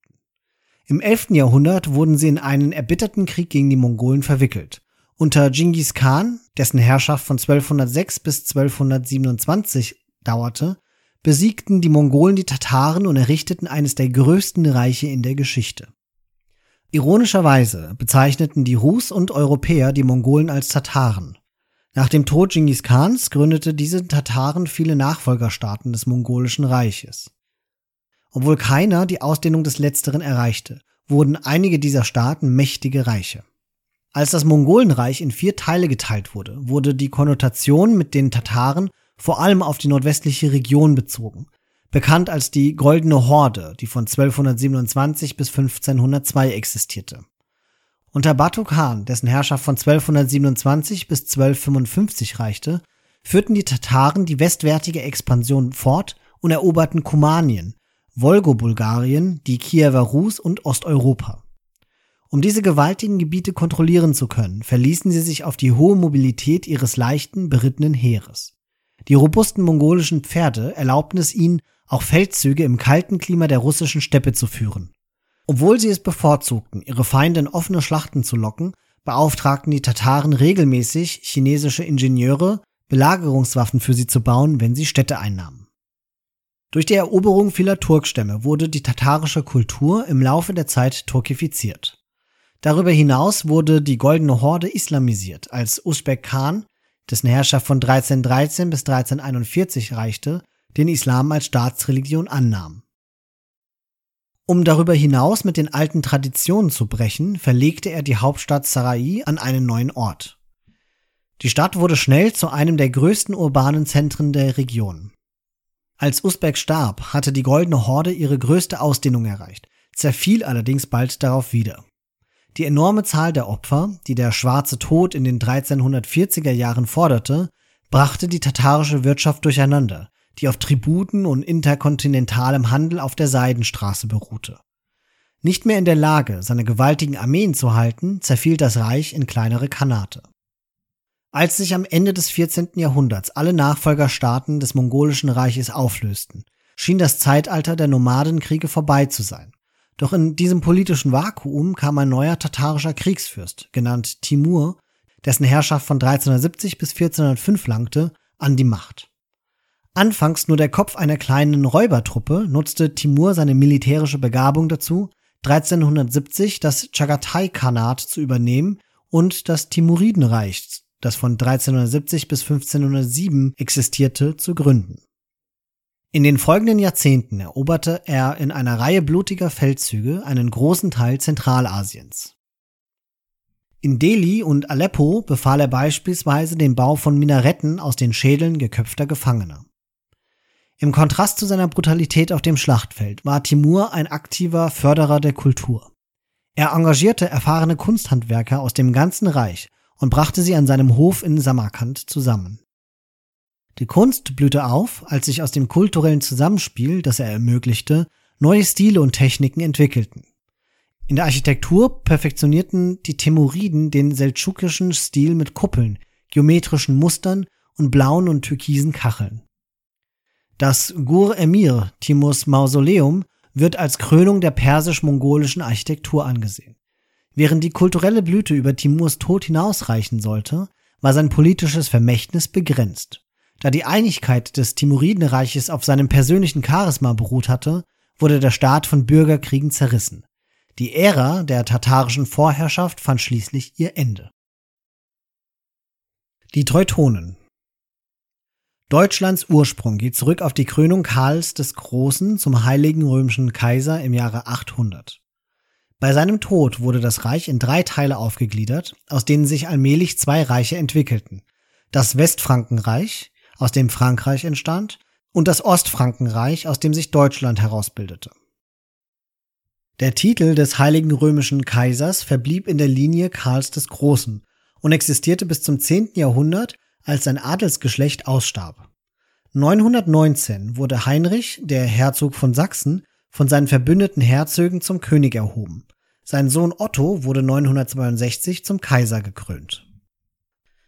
Im 11. Jahrhundert wurden sie in einen erbitterten Krieg gegen die Mongolen verwickelt. Unter Genghis Khan, dessen Herrschaft von 1206 bis 1227 dauerte, besiegten die Mongolen die Tataren und errichteten eines der größten Reiche in der Geschichte. Ironischerweise bezeichneten die Rus und Europäer die Mongolen als Tataren. Nach dem Tod Genghis Khans gründete diese Tataren viele Nachfolgerstaaten des mongolischen Reiches. Obwohl keiner die Ausdehnung des letzteren erreichte, wurden einige dieser Staaten mächtige Reiche. Als das Mongolenreich in vier Teile geteilt wurde, wurde die Konnotation mit den Tataren vor allem auf die nordwestliche Region bezogen, bekannt als die Goldene Horde, die von 1227 bis 1502 existierte. Unter Batu Khan, dessen Herrschaft von 1227 bis 1255 reichte, führten die Tataren die westwärtige Expansion fort und eroberten Kumanien, Wolgo-Bulgarien, die Kiewer Rus und Osteuropa. Um diese gewaltigen Gebiete kontrollieren zu können, verließen sie sich auf die hohe Mobilität ihres leichten, berittenen Heeres. Die robusten mongolischen Pferde erlaubten es ihnen, auch Feldzüge im kalten Klima der russischen Steppe zu führen. Obwohl sie es bevorzugten, ihre Feinde in offene Schlachten zu locken, beauftragten die Tataren regelmäßig chinesische Ingenieure, Belagerungswaffen für sie zu bauen, wenn sie Städte einnahmen. Durch die Eroberung vieler Turkstämme wurde die tatarische Kultur im Laufe der Zeit turkifiziert. Darüber hinaus wurde die Goldene Horde islamisiert, als Usbek Khan, dessen Herrschaft von 1313 bis 1341 reichte, den Islam als Staatsreligion annahm. Um darüber hinaus mit den alten Traditionen zu brechen, verlegte er die Hauptstadt Sarai an einen neuen Ort. Die Stadt wurde schnell zu einem der größten urbanen Zentren der Region. Als Usbek starb, hatte die Goldene Horde ihre größte Ausdehnung erreicht, zerfiel allerdings bald darauf wieder. Die enorme Zahl der Opfer, die der Schwarze Tod in den 1340er Jahren forderte, brachte die tatarische Wirtschaft durcheinander, die auf Tributen und interkontinentalem Handel auf der Seidenstraße beruhte. Nicht mehr in der Lage, seine gewaltigen Armeen zu halten, zerfiel das Reich in kleinere Kanate. Als sich am Ende des 14. Jahrhunderts alle Nachfolgerstaaten des mongolischen Reiches auflösten, schien das Zeitalter der Nomadenkriege vorbei zu sein. Doch in diesem politischen Vakuum kam ein neuer tatarischer Kriegsfürst, genannt Timur, dessen Herrschaft von 1370 bis 1405 langte, an die Macht. Anfangs nur der Kopf einer kleinen Räubertruppe nutzte Timur seine militärische Begabung dazu, 1370 das Chagatai-Khanat zu übernehmen und das Timuridenreich, das von 1370 bis 1507 existierte, zu gründen. In den folgenden Jahrzehnten eroberte er in einer Reihe blutiger Feldzüge einen großen Teil Zentralasiens. In Delhi und Aleppo befahl er beispielsweise den Bau von Minaretten aus den Schädeln geköpfter Gefangener. Im Kontrast zu seiner Brutalität auf dem Schlachtfeld war Timur ein aktiver Förderer der Kultur. Er engagierte erfahrene Kunsthandwerker aus dem ganzen Reich und brachte sie an seinem Hof in Samarkand zusammen. Die Kunst blühte auf, als sich aus dem kulturellen Zusammenspiel, das er ermöglichte, neue Stile und Techniken entwickelten. In der Architektur perfektionierten die Temuriden den seldschukischen Stil mit Kuppeln, geometrischen Mustern und blauen und türkisen Kacheln. Das Gur Emir, Timurs Mausoleum, wird als Krönung der persisch-mongolischen Architektur angesehen. Während die kulturelle Blüte über Timurs Tod hinausreichen sollte, war sein politisches Vermächtnis begrenzt. Da die Einigkeit des Timuridenreiches auf seinem persönlichen Charisma beruht hatte, wurde der Staat von Bürgerkriegen zerrissen. Die Ära der tatarischen Vorherrschaft fand schließlich ihr Ende. Die Teutonen Deutschlands Ursprung geht zurück auf die Krönung Karls des Großen zum Heiligen Römischen Kaiser im Jahre 800. Bei seinem Tod wurde das Reich in drei Teile aufgegliedert, aus denen sich allmählich zwei Reiche entwickelten. Das Westfrankenreich, aus dem Frankreich entstand, und das Ostfrankenreich, aus dem sich Deutschland herausbildete. Der Titel des Heiligen Römischen Kaisers verblieb in der Linie Karls des Großen und existierte bis zum 10. Jahrhundert, als sein Adelsgeschlecht ausstarb. 919 wurde Heinrich, der Herzog von Sachsen, von seinen verbündeten Herzögen zum König erhoben. Sein Sohn Otto wurde 962 zum Kaiser gekrönt.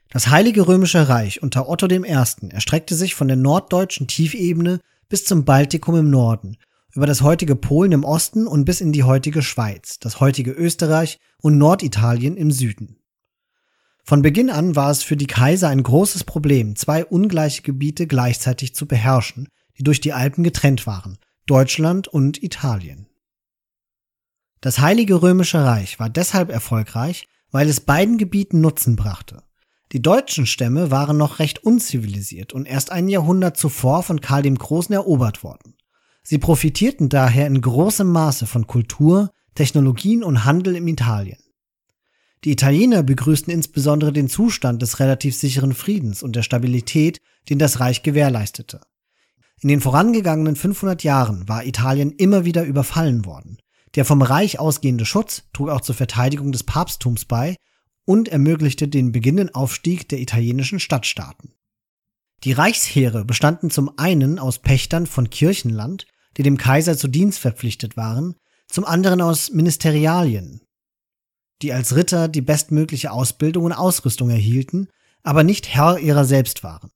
Das Heilige Römische Reich unter Otto I. erstreckte sich von der norddeutschen Tiefebene bis zum Baltikum im Norden, über das heutige Polen im Osten und bis in die heutige Schweiz, das heutige Österreich und Norditalien im Süden. Von Beginn an war es für die Kaiser ein großes Problem, zwei ungleiche Gebiete gleichzeitig zu beherrschen, die durch die Alpen getrennt waren, Deutschland und Italien. Das Heilige Römische Reich war deshalb erfolgreich, weil es beiden Gebieten Nutzen brachte. Die deutschen Stämme waren noch recht unzivilisiert und erst ein Jahrhundert zuvor von Karl dem Großen erobert worden. Sie profitierten daher in großem Maße von Kultur, Technologien und Handel in Italien. Die Italiener begrüßten insbesondere den Zustand des relativ sicheren Friedens und der Stabilität, den das Reich gewährleistete. In den vorangegangenen 500 Jahren war Italien immer wieder überfallen worden. Der vom Reich ausgehende Schutz trug auch zur Verteidigung des Papsttums bei und ermöglichte den beginnenden Aufstieg der italienischen Stadtstaaten. Die Reichsheere bestanden zum einen aus Pächtern von Kirchenland, die dem Kaiser zu Dienst verpflichtet waren, zum anderen aus Ministerialien, die als Ritter die bestmögliche Ausbildung und Ausrüstung erhielten, aber nicht Herr ihrer selbst waren.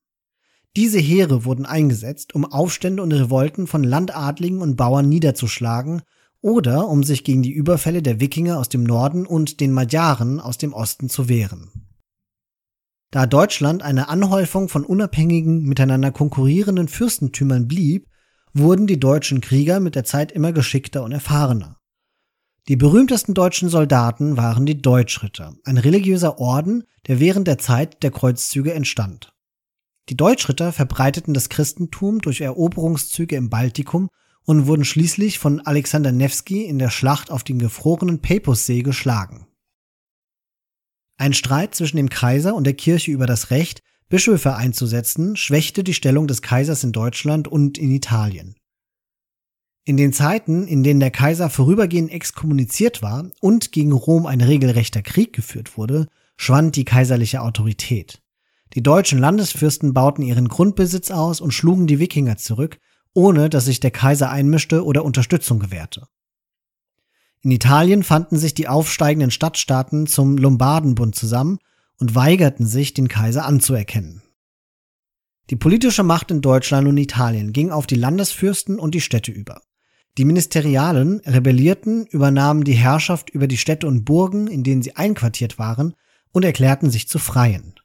Diese Heere wurden eingesetzt, um Aufstände und Revolten von Landadligen und Bauern niederzuschlagen oder um sich gegen die Überfälle der Wikinger aus dem Norden und den Magyaren aus dem Osten zu wehren. Da Deutschland eine Anhäufung von unabhängigen, miteinander konkurrierenden Fürstentümern blieb, wurden die deutschen Krieger mit der Zeit immer geschickter und erfahrener. Die berühmtesten deutschen Soldaten waren die Deutschritter, ein religiöser Orden, der während der Zeit der Kreuzzüge entstand. Die Deutschritter verbreiteten das Christentum durch Eroberungszüge im Baltikum und wurden schließlich von Alexander Nevsky in der Schlacht auf dem gefrorenen Pepussee geschlagen. Ein Streit zwischen dem Kaiser und der Kirche über das Recht, Bischöfe einzusetzen, schwächte die Stellung des Kaisers in Deutschland und in Italien. In den Zeiten, in denen der Kaiser vorübergehend exkommuniziert war und gegen Rom ein regelrechter Krieg geführt wurde, schwand die kaiserliche Autorität. Die deutschen Landesfürsten bauten ihren Grundbesitz aus und schlugen die Wikinger zurück, ohne dass sich der Kaiser einmischte oder Unterstützung gewährte. In Italien fanden sich die aufsteigenden Stadtstaaten zum Lombardenbund zusammen und weigerten sich, den Kaiser anzuerkennen. Die politische Macht in Deutschland und Italien ging auf die Landesfürsten und die Städte über. Die Ministerialen rebellierten, übernahmen die Herrschaft über die Städte und Burgen, in denen sie einquartiert waren, und erklärten sich zu Freien.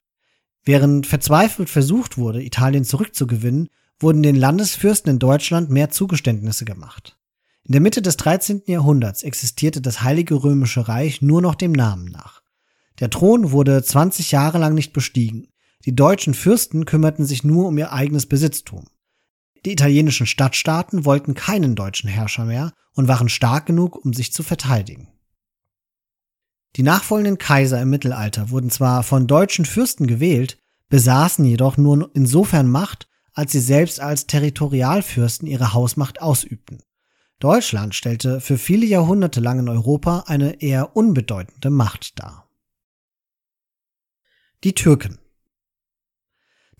Während verzweifelt versucht wurde, Italien zurückzugewinnen, wurden den Landesfürsten in Deutschland mehr Zugeständnisse gemacht. In der Mitte des 13. Jahrhunderts existierte das Heilige Römische Reich nur noch dem Namen nach. Der Thron wurde 20 Jahre lang nicht bestiegen. Die deutschen Fürsten kümmerten sich nur um ihr eigenes Besitztum. Die italienischen Stadtstaaten wollten keinen deutschen Herrscher mehr und waren stark genug, um sich zu verteidigen. Die nachfolgenden Kaiser im Mittelalter wurden zwar von deutschen Fürsten gewählt, besaßen jedoch nur insofern Macht, als sie selbst als Territorialfürsten ihre Hausmacht ausübten. Deutschland stellte für viele Jahrhunderte lang in Europa eine eher unbedeutende Macht dar. Die Türken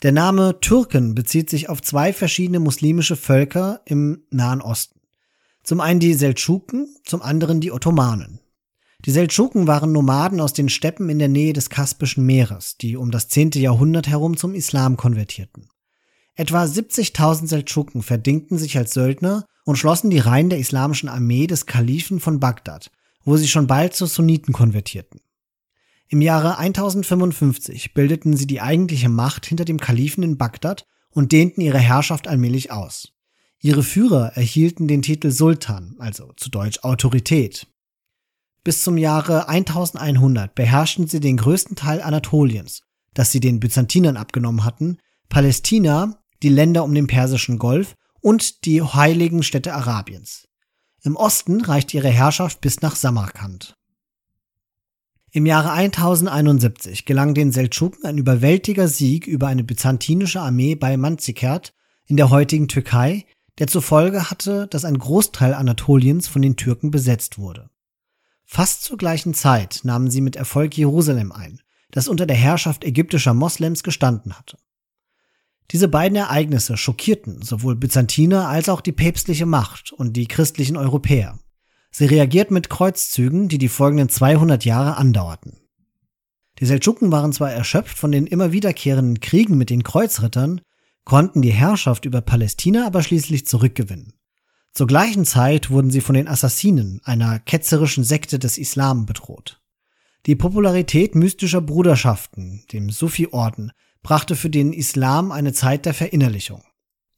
Der Name Türken bezieht sich auf zwei verschiedene muslimische Völker im Nahen Osten. Zum einen die Seldschuken, zum anderen die Ottomanen. Die Seldschuken waren Nomaden aus den Steppen in der Nähe des Kaspischen Meeres, die um das 10. Jahrhundert herum zum Islam konvertierten. Etwa 70.000 Seldschuken verdingten sich als Söldner und schlossen die Reihen der islamischen Armee des Kalifen von Bagdad, wo sie schon bald zu Sunniten konvertierten. Im Jahre 1055 bildeten sie die eigentliche Macht hinter dem Kalifen in Bagdad und dehnten ihre Herrschaft allmählich aus. Ihre Führer erhielten den Titel Sultan, also zu Deutsch Autorität. Bis zum Jahre 1100 beherrschten sie den größten Teil Anatoliens, das sie den Byzantinern abgenommen hatten, Palästina, die Länder um den Persischen Golf und die heiligen Städte Arabiens. Im Osten reicht ihre Herrschaft bis nach Samarkand. Im Jahre 1071 gelang den Seldschuken ein überwältiger Sieg über eine byzantinische Armee bei Manzikert in der heutigen Türkei, der zur Folge hatte, dass ein Großteil Anatoliens von den Türken besetzt wurde. Fast zur gleichen Zeit nahmen sie mit Erfolg Jerusalem ein, das unter der Herrschaft ägyptischer Moslems gestanden hatte. Diese beiden Ereignisse schockierten sowohl Byzantiner als auch die päpstliche Macht und die christlichen Europäer. Sie reagierten mit Kreuzzügen, die die folgenden 200 Jahre andauerten. Die Seldschuken waren zwar erschöpft von den immer wiederkehrenden Kriegen mit den Kreuzrittern, konnten die Herrschaft über Palästina aber schließlich zurückgewinnen. Zur gleichen Zeit wurden sie von den Assassinen, einer ketzerischen Sekte des Islam, bedroht. Die Popularität mystischer Bruderschaften, dem Sufi-Orden, brachte für den Islam eine Zeit der Verinnerlichung.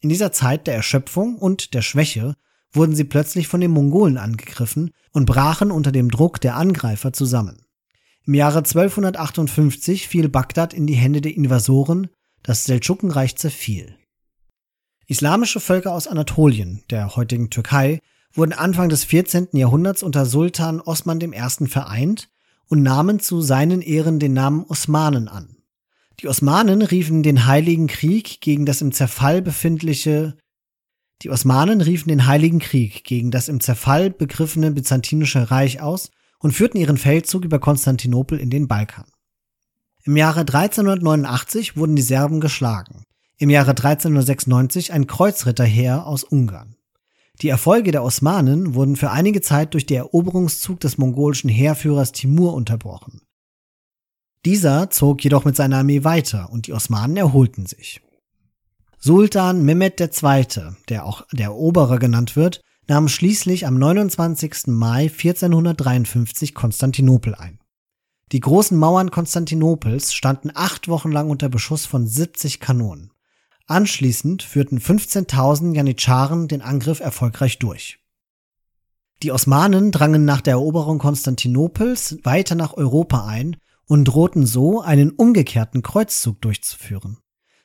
In dieser Zeit der Erschöpfung und der Schwäche wurden sie plötzlich von den Mongolen angegriffen und brachen unter dem Druck der Angreifer zusammen. Im Jahre 1258 fiel Bagdad in die Hände der Invasoren, das Seldschukenreich zerfiel. Islamische Völker aus Anatolien, der heutigen Türkei, wurden Anfang des 14. Jahrhunderts unter Sultan Osman I. vereint und nahmen zu seinen Ehren den Namen Osmanen an. Die Osmanen riefen den Heiligen Krieg gegen das im Zerfall befindliche die Osmanen riefen den Heiligen Krieg gegen das im Zerfall begriffene Byzantinische Reich aus und führten ihren Feldzug über Konstantinopel in den Balkan. Im Jahre 1389 wurden die Serben geschlagen, im Jahre 1396 ein Kreuzritterheer aus Ungarn. Die Erfolge der Osmanen wurden für einige Zeit durch den Eroberungszug des mongolischen Heerführers Timur unterbrochen. Dieser zog jedoch mit seiner Armee weiter und die Osmanen erholten sich. Sultan Mehmed II., der auch der Eroberer genannt wird, nahm schließlich am 29. Mai 1453 Konstantinopel ein. Die großen Mauern Konstantinopels standen acht Wochen lang unter Beschuss von 70 Kanonen. Anschließend führten 15.000 Janitscharen den Angriff erfolgreich durch. Die Osmanen drangen nach der Eroberung Konstantinopels weiter nach Europa ein und drohten so, einen umgekehrten Kreuzzug durchzuführen.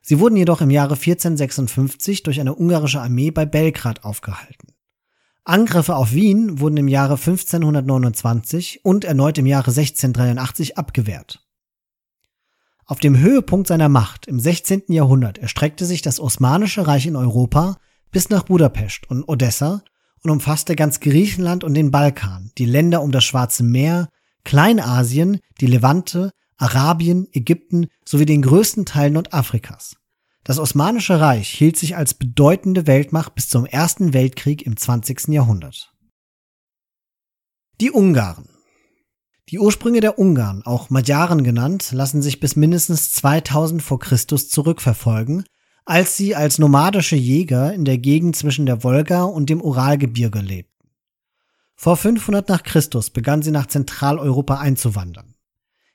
Sie wurden jedoch im Jahre 1456 durch eine ungarische Armee bei Belgrad aufgehalten. Angriffe auf Wien wurden im Jahre 1529 und erneut im Jahre 1683 abgewehrt. Auf dem Höhepunkt seiner Macht im 16. Jahrhundert erstreckte sich das Osmanische Reich in Europa bis nach Budapest und Odessa und umfasste ganz Griechenland und den Balkan, die Länder um das Schwarze Meer, Kleinasien, die Levante, Arabien, Ägypten sowie den größten Teil Nordafrikas. Das Osmanische Reich hielt sich als bedeutende Weltmacht bis zum Ersten Weltkrieg im 20. Jahrhundert. Die Ungarn Die Ursprünge der Ungarn, auch Magyaren genannt, lassen sich bis mindestens 2000 vor Christus zurückverfolgen, als sie als nomadische Jäger in der Gegend zwischen der Wolga und dem Uralgebirge lebten. Vor 500 nach Christus begannen sie nach Zentraleuropa einzuwandern.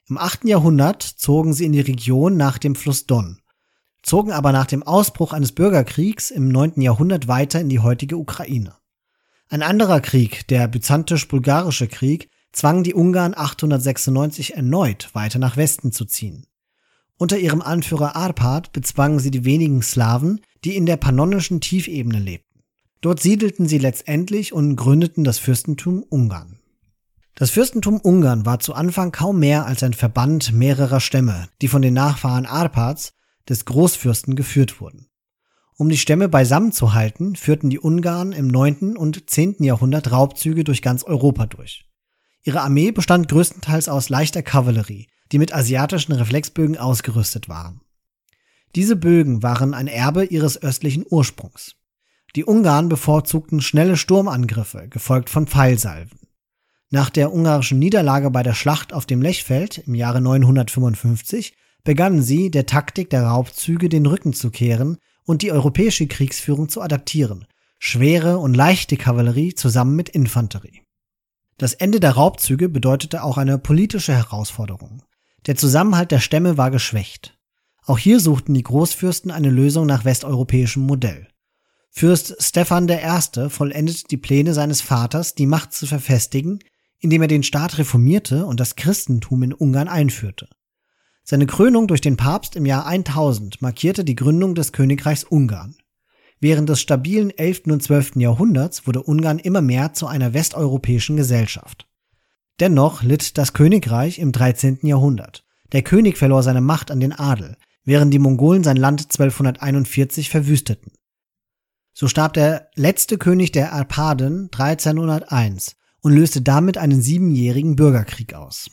Im 8. Jahrhundert zogen sie in die Region nach dem Fluss Don, zogen aber nach dem Ausbruch eines Bürgerkriegs im 9. Jahrhundert weiter in die heutige Ukraine. Ein anderer Krieg, der byzantisch-bulgarische Krieg, zwang die Ungarn 896 erneut weiter nach Westen zu ziehen. Unter ihrem Anführer Arpad bezwangen sie die wenigen Slawen, die in der pannonischen Tiefebene lebten. Dort siedelten sie letztendlich und gründeten das Fürstentum Ungarn. Das Fürstentum Ungarn war zu Anfang kaum mehr als ein Verband mehrerer Stämme, die von den Nachfahren Arpads, des Großfürsten, geführt wurden. Um die Stämme beisammen zu halten, führten die Ungarn im 9. und 10. Jahrhundert Raubzüge durch ganz Europa durch. Ihre Armee bestand größtenteils aus leichter Kavallerie, die mit asiatischen Reflexbögen ausgerüstet waren. Diese Bögen waren ein Erbe ihres östlichen Ursprungs. Die Ungarn bevorzugten schnelle Sturmangriffe, gefolgt von Pfeilsalven. Nach der ungarischen Niederlage bei der Schlacht auf dem Lechfeld im Jahre 955 begannen sie, der Taktik der Raubzüge den Rücken zu kehren und die europäische Kriegsführung zu adaptieren, schwere und leichte Kavallerie zusammen mit Infanterie. Das Ende der Raubzüge bedeutete auch eine politische Herausforderung. Der Zusammenhalt der Stämme war geschwächt. Auch hier suchten die Großfürsten eine Lösung nach westeuropäischem Modell. Fürst Stephan I. vollendete die Pläne seines Vaters, die Macht zu verfestigen, indem er den Staat reformierte und das Christentum in Ungarn einführte. Seine Krönung durch den Papst im Jahr 1000 markierte die Gründung des Königreichs Ungarn. Während des stabilen 11. und 12. Jahrhunderts wurde Ungarn immer mehr zu einer westeuropäischen Gesellschaft. Dennoch litt das Königreich im 13. Jahrhundert. Der König verlor seine Macht an den Adel, während die Mongolen sein Land 1241 verwüsteten. So starb der letzte König der Arpaden 1301 und löste damit einen siebenjährigen Bürgerkrieg aus.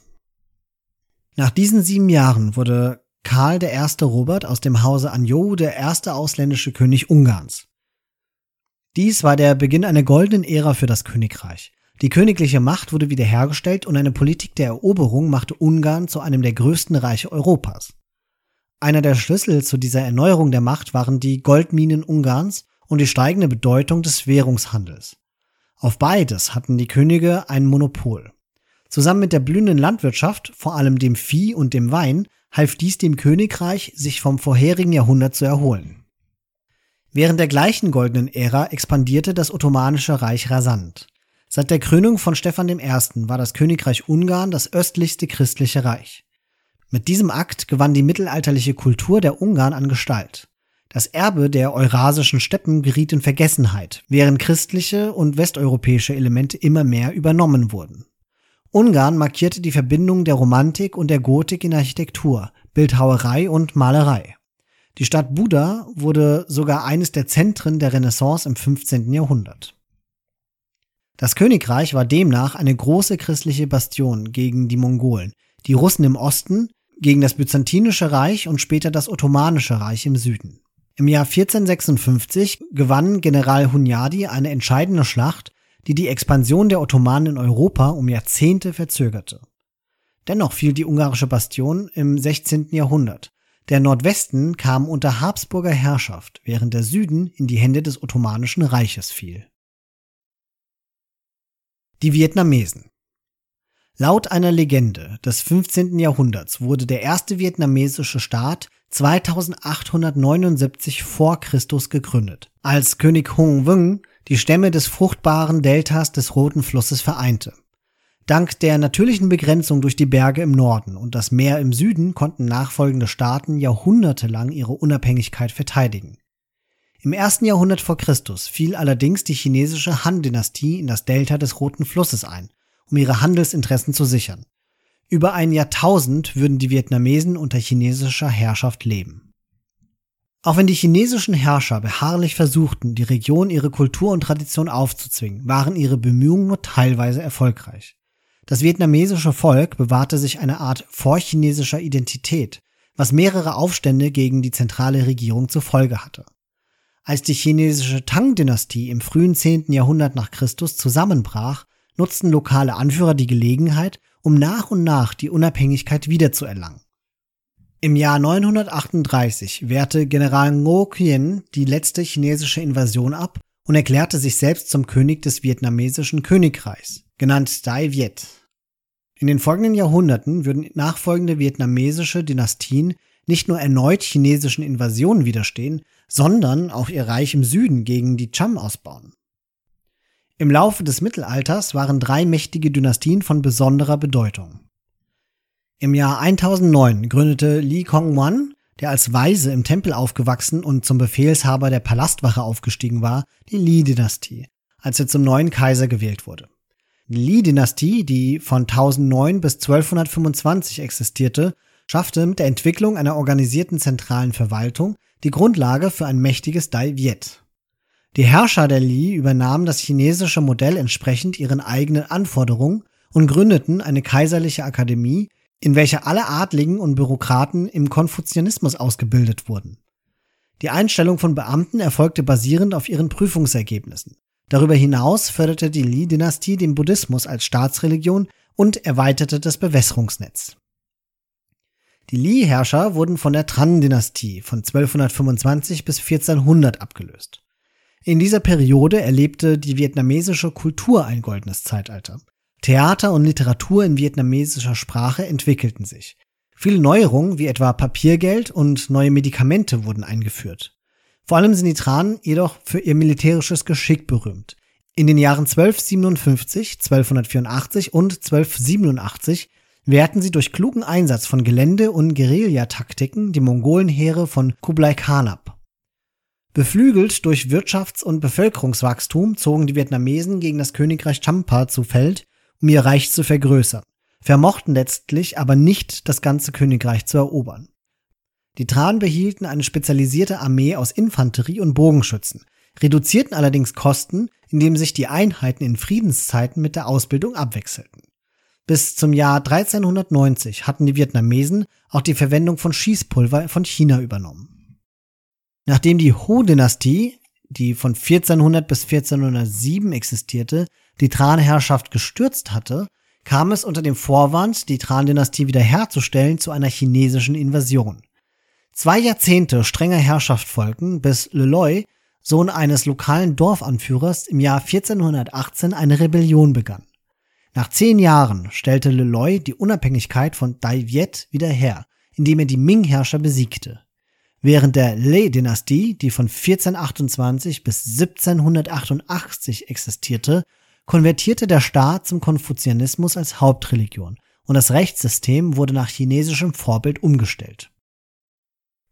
Nach diesen sieben Jahren wurde Karl I. Robert aus dem Hause Anjou der erste ausländische König Ungarns. Dies war der Beginn einer goldenen Ära für das Königreich. Die königliche Macht wurde wiederhergestellt und eine Politik der Eroberung machte Ungarn zu einem der größten Reiche Europas. Einer der Schlüssel zu dieser Erneuerung der Macht waren die Goldminen Ungarns und die steigende Bedeutung des Währungshandels. Auf beides hatten die Könige ein Monopol. Zusammen mit der blühenden Landwirtschaft, vor allem dem Vieh und dem Wein, half dies dem Königreich, sich vom vorherigen Jahrhundert zu erholen. Während der gleichen goldenen Ära expandierte das Ottomanische Reich rasant. Seit der Krönung von Stephan I. war das Königreich Ungarn das östlichste christliche Reich. Mit diesem Akt gewann die mittelalterliche Kultur der Ungarn an Gestalt. Das Erbe der eurasischen Steppen geriet in Vergessenheit, während christliche und westeuropäische Elemente immer mehr übernommen wurden. Ungarn markierte die Verbindung der Romantik und der Gotik in Architektur, Bildhauerei und Malerei. Die Stadt Buda wurde sogar eines der Zentren der Renaissance im 15. Jahrhundert. Das Königreich war demnach eine große christliche Bastion gegen die Mongolen, die Russen im Osten, gegen das Byzantinische Reich und später das Ottomanische Reich im Süden. Im Jahr 1456 gewann General Hunyadi eine entscheidende Schlacht die die Expansion der Ottomanen in Europa um Jahrzehnte verzögerte. Dennoch fiel die ungarische Bastion im 16. Jahrhundert. Der Nordwesten kam unter Habsburger Herrschaft, während der Süden in die Hände des Ottomanischen Reiches fiel. Die Vietnamesen Laut einer Legende des 15. Jahrhunderts wurde der erste vietnamesische Staat 2879 vor Christus gegründet, als König Hung Wung die Stämme des fruchtbaren Deltas des Roten Flusses vereinte. Dank der natürlichen Begrenzung durch die Berge im Norden und das Meer im Süden konnten nachfolgende Staaten jahrhundertelang ihre Unabhängigkeit verteidigen. Im ersten Jahrhundert vor Christus fiel allerdings die chinesische Han-Dynastie in das Delta des Roten Flusses ein, um ihre Handelsinteressen zu sichern. Über ein Jahrtausend würden die Vietnamesen unter chinesischer Herrschaft leben. Auch wenn die chinesischen Herrscher beharrlich versuchten, die Region ihre Kultur und Tradition aufzuzwingen, waren ihre Bemühungen nur teilweise erfolgreich. Das vietnamesische Volk bewahrte sich eine Art vorchinesischer Identität, was mehrere Aufstände gegen die zentrale Regierung zur Folge hatte. Als die chinesische Tang-Dynastie im frühen 10. Jahrhundert nach Christus zusammenbrach, nutzten lokale Anführer die Gelegenheit, um nach und nach die Unabhängigkeit wiederzuerlangen. Im Jahr 938 wehrte General Ngo Quyen die letzte chinesische Invasion ab und erklärte sich selbst zum König des vietnamesischen Königreichs, genannt Dai Viet. In den folgenden Jahrhunderten würden nachfolgende vietnamesische Dynastien nicht nur erneut chinesischen Invasionen widerstehen, sondern auch ihr Reich im Süden gegen die Cham ausbauen. Im Laufe des Mittelalters waren drei mächtige Dynastien von besonderer Bedeutung. Im Jahr 1009 gründete Li Kongwan, der als Weise im Tempel aufgewachsen und zum Befehlshaber der Palastwache aufgestiegen war, die Li-Dynastie, als er zum neuen Kaiser gewählt wurde. Die Li-Dynastie, die von 1009 bis 1225 existierte, schaffte mit der Entwicklung einer organisierten zentralen Verwaltung die Grundlage für ein mächtiges Dai Viet. Die Herrscher der Li übernahmen das chinesische Modell entsprechend ihren eigenen Anforderungen und gründeten eine kaiserliche Akademie, in welcher alle Adligen und Bürokraten im Konfuzianismus ausgebildet wurden. Die Einstellung von Beamten erfolgte basierend auf ihren Prüfungsergebnissen. Darüber hinaus förderte die Li-Dynastie den Buddhismus als Staatsreligion und erweiterte das Bewässerungsnetz. Die Li-Herrscher wurden von der Tran-Dynastie von 1225 bis 1400 abgelöst. In dieser Periode erlebte die vietnamesische Kultur ein goldenes Zeitalter. Theater und Literatur in vietnamesischer Sprache entwickelten sich. Viele Neuerungen wie etwa Papiergeld und neue Medikamente wurden eingeführt. Vor allem sind die Tran jedoch für ihr militärisches Geschick berühmt. In den Jahren 1257, 1284 und 1287 wehrten sie durch klugen Einsatz von Gelände- und Guerillataktiken die Mongolenheere von Kublai Khan ab. Beflügelt durch Wirtschafts- und Bevölkerungswachstum zogen die Vietnamesen gegen das Königreich Champa zu Feld um ihr Reich zu vergrößern, vermochten letztlich aber nicht das ganze Königreich zu erobern. Die Tran behielten eine spezialisierte Armee aus Infanterie und Bogenschützen, reduzierten allerdings Kosten, indem sich die Einheiten in Friedenszeiten mit der Ausbildung abwechselten. Bis zum Jahr 1390 hatten die Vietnamesen auch die Verwendung von Schießpulver von China übernommen. Nachdem die Ho-Dynastie, die von 1400 bis 1407 existierte, die Tran-Herrschaft gestürzt hatte, kam es unter dem Vorwand, die Tran-Dynastie wiederherzustellen, zu einer chinesischen Invasion. Zwei Jahrzehnte strenger Herrschaft folgten, bis Le Loi, Sohn eines lokalen Dorfanführers, im Jahr 1418 eine Rebellion begann. Nach zehn Jahren stellte Le Loi die Unabhängigkeit von Dai Viet wieder her, indem er die Ming-Herrscher besiegte. Während der Lei-Dynastie, die von 1428 bis 1788 existierte, konvertierte der Staat zum Konfuzianismus als Hauptreligion und das Rechtssystem wurde nach chinesischem Vorbild umgestellt.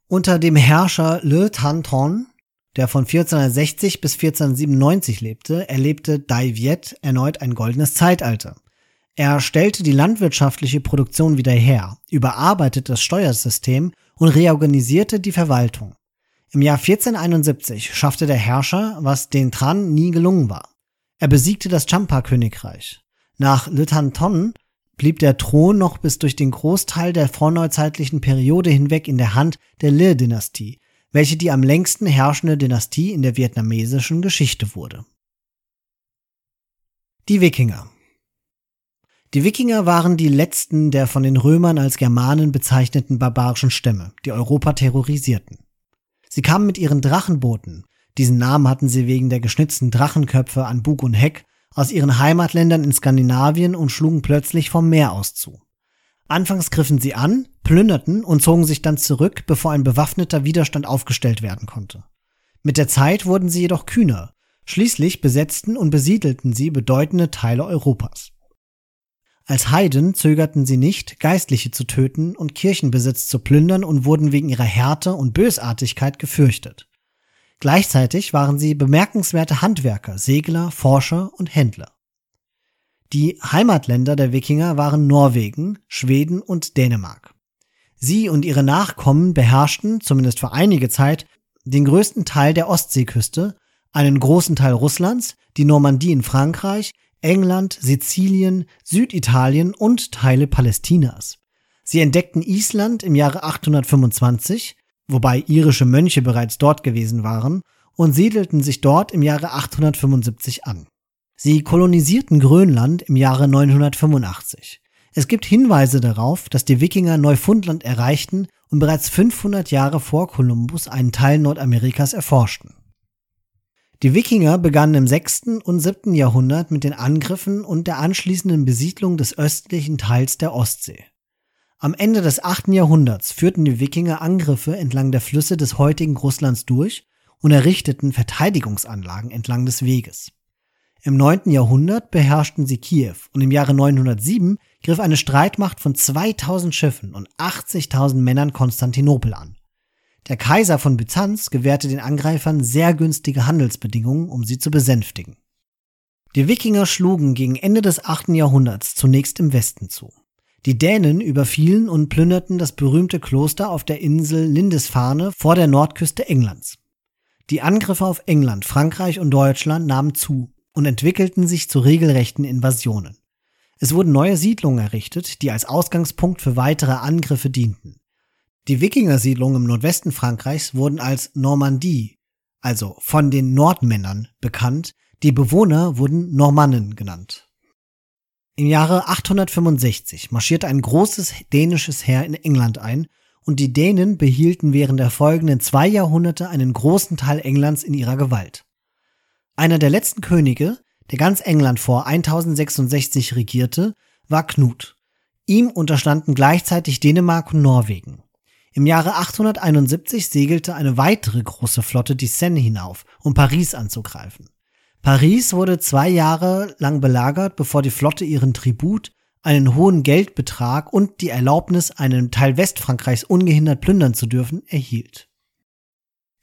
Unter dem Herrscher Le Tan der von 1460 bis 1497 lebte, erlebte Dai Viet erneut ein goldenes Zeitalter. Er stellte die landwirtschaftliche Produktion wieder her, überarbeitete das Steuersystem und reorganisierte die Verwaltung. Im Jahr 1471 schaffte der Herrscher, was den Tran nie gelungen war. Er besiegte das Champa-Königreich. Nach Litanton blieb der Thron noch bis durch den Großteil der vorneuzeitlichen Periode hinweg in der Hand der Le-Dynastie, welche die am längsten herrschende Dynastie in der vietnamesischen Geschichte wurde. Die Wikinger Die Wikinger waren die letzten der von den Römern als Germanen bezeichneten barbarischen Stämme, die Europa terrorisierten. Sie kamen mit ihren Drachenbooten, diesen Namen hatten sie wegen der geschnitzten Drachenköpfe an Bug und Heck aus ihren Heimatländern in Skandinavien und schlugen plötzlich vom Meer aus zu. Anfangs griffen sie an, plünderten und zogen sich dann zurück, bevor ein bewaffneter Widerstand aufgestellt werden konnte. Mit der Zeit wurden sie jedoch kühner. Schließlich besetzten und besiedelten sie bedeutende Teile Europas. Als Heiden zögerten sie nicht, Geistliche zu töten und Kirchenbesitz zu plündern und wurden wegen ihrer Härte und Bösartigkeit gefürchtet. Gleichzeitig waren sie bemerkenswerte Handwerker, Segler, Forscher und Händler. Die Heimatländer der Wikinger waren Norwegen, Schweden und Dänemark. Sie und ihre Nachkommen beherrschten, zumindest für einige Zeit, den größten Teil der Ostseeküste, einen großen Teil Russlands, die Normandie in Frankreich, England, Sizilien, Süditalien und Teile Palästinas. Sie entdeckten Island im Jahre 825, wobei irische Mönche bereits dort gewesen waren, und siedelten sich dort im Jahre 875 an. Sie kolonisierten Grönland im Jahre 985. Es gibt Hinweise darauf, dass die Wikinger Neufundland erreichten und bereits 500 Jahre vor Kolumbus einen Teil Nordamerikas erforschten. Die Wikinger begannen im 6. und 7. Jahrhundert mit den Angriffen und der anschließenden Besiedlung des östlichen Teils der Ostsee. Am Ende des 8. Jahrhunderts führten die Wikinger Angriffe entlang der Flüsse des heutigen Russlands durch und errichteten Verteidigungsanlagen entlang des Weges. Im 9. Jahrhundert beherrschten sie Kiew und im Jahre 907 griff eine Streitmacht von 2000 Schiffen und 80.000 Männern Konstantinopel an. Der Kaiser von Byzanz gewährte den Angreifern sehr günstige Handelsbedingungen, um sie zu besänftigen. Die Wikinger schlugen gegen Ende des 8. Jahrhunderts zunächst im Westen zu. Die Dänen überfielen und plünderten das berühmte Kloster auf der Insel Lindisfarne vor der Nordküste Englands. Die Angriffe auf England, Frankreich und Deutschland nahmen zu und entwickelten sich zu regelrechten Invasionen. Es wurden neue Siedlungen errichtet, die als Ausgangspunkt für weitere Angriffe dienten. Die Wikingersiedlungen im Nordwesten Frankreichs wurden als Normandie, also von den Nordmännern, bekannt, die Bewohner wurden Normannen genannt. Im Jahre 865 marschierte ein großes dänisches Heer in England ein und die Dänen behielten während der folgenden zwei Jahrhunderte einen großen Teil Englands in ihrer Gewalt. Einer der letzten Könige, der ganz England vor 1066 regierte, war Knut. Ihm unterstanden gleichzeitig Dänemark und Norwegen. Im Jahre 871 segelte eine weitere große Flotte die Seine hinauf, um Paris anzugreifen. Paris wurde zwei Jahre lang belagert, bevor die Flotte ihren Tribut, einen hohen Geldbetrag und die Erlaubnis, einen Teil Westfrankreichs ungehindert plündern zu dürfen, erhielt.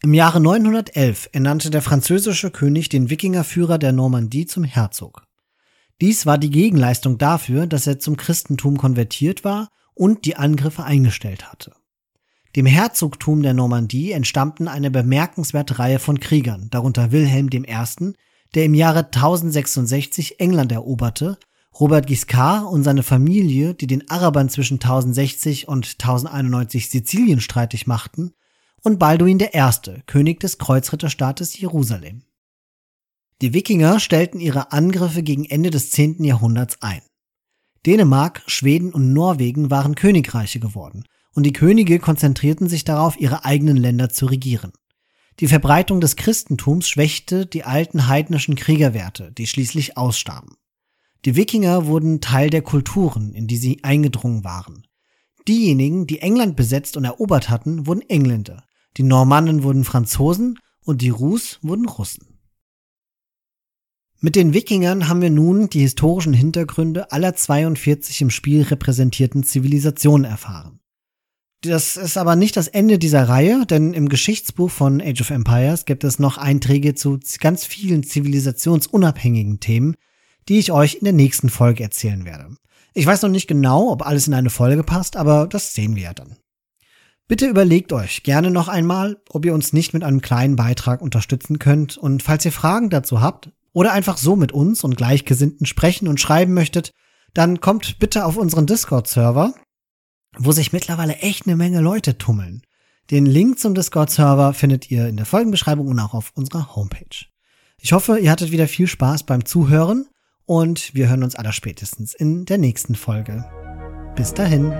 Im Jahre 911 ernannte der französische König den Wikingerführer der Normandie zum Herzog. Dies war die Gegenleistung dafür, dass er zum Christentum konvertiert war und die Angriffe eingestellt hatte. Dem Herzogtum der Normandie entstammten eine bemerkenswerte Reihe von Kriegern, darunter Wilhelm I., der im Jahre 1066 England eroberte, Robert Guiscard und seine Familie, die den Arabern zwischen 1060 und 1091 Sizilien streitig machten, und Balduin I., König des Kreuzritterstaates Jerusalem. Die Wikinger stellten ihre Angriffe gegen Ende des 10. Jahrhunderts ein. Dänemark, Schweden und Norwegen waren Königreiche geworden und die Könige konzentrierten sich darauf, ihre eigenen Länder zu regieren. Die Verbreitung des Christentums schwächte die alten heidnischen Kriegerwerte, die schließlich ausstarben. Die Wikinger wurden Teil der Kulturen, in die sie eingedrungen waren. Diejenigen, die England besetzt und erobert hatten, wurden Engländer, die Normannen wurden Franzosen und die Rus wurden Russen. Mit den Wikingern haben wir nun die historischen Hintergründe aller 42 im Spiel repräsentierten Zivilisationen erfahren. Das ist aber nicht das Ende dieser Reihe, denn im Geschichtsbuch von Age of Empires gibt es noch Einträge zu ganz vielen zivilisationsunabhängigen Themen, die ich euch in der nächsten Folge erzählen werde. Ich weiß noch nicht genau, ob alles in eine Folge passt, aber das sehen wir ja dann. Bitte überlegt euch gerne noch einmal, ob ihr uns nicht mit einem kleinen Beitrag unterstützen könnt und falls ihr Fragen dazu habt oder einfach so mit uns und Gleichgesinnten sprechen und schreiben möchtet, dann kommt bitte auf unseren Discord-Server wo sich mittlerweile echt eine Menge Leute tummeln. Den Link zum Discord-Server findet ihr in der Folgenbeschreibung und auch auf unserer Homepage. Ich hoffe, ihr hattet wieder viel Spaß beim Zuhören und wir hören uns aller spätestens in der nächsten Folge. Bis dahin.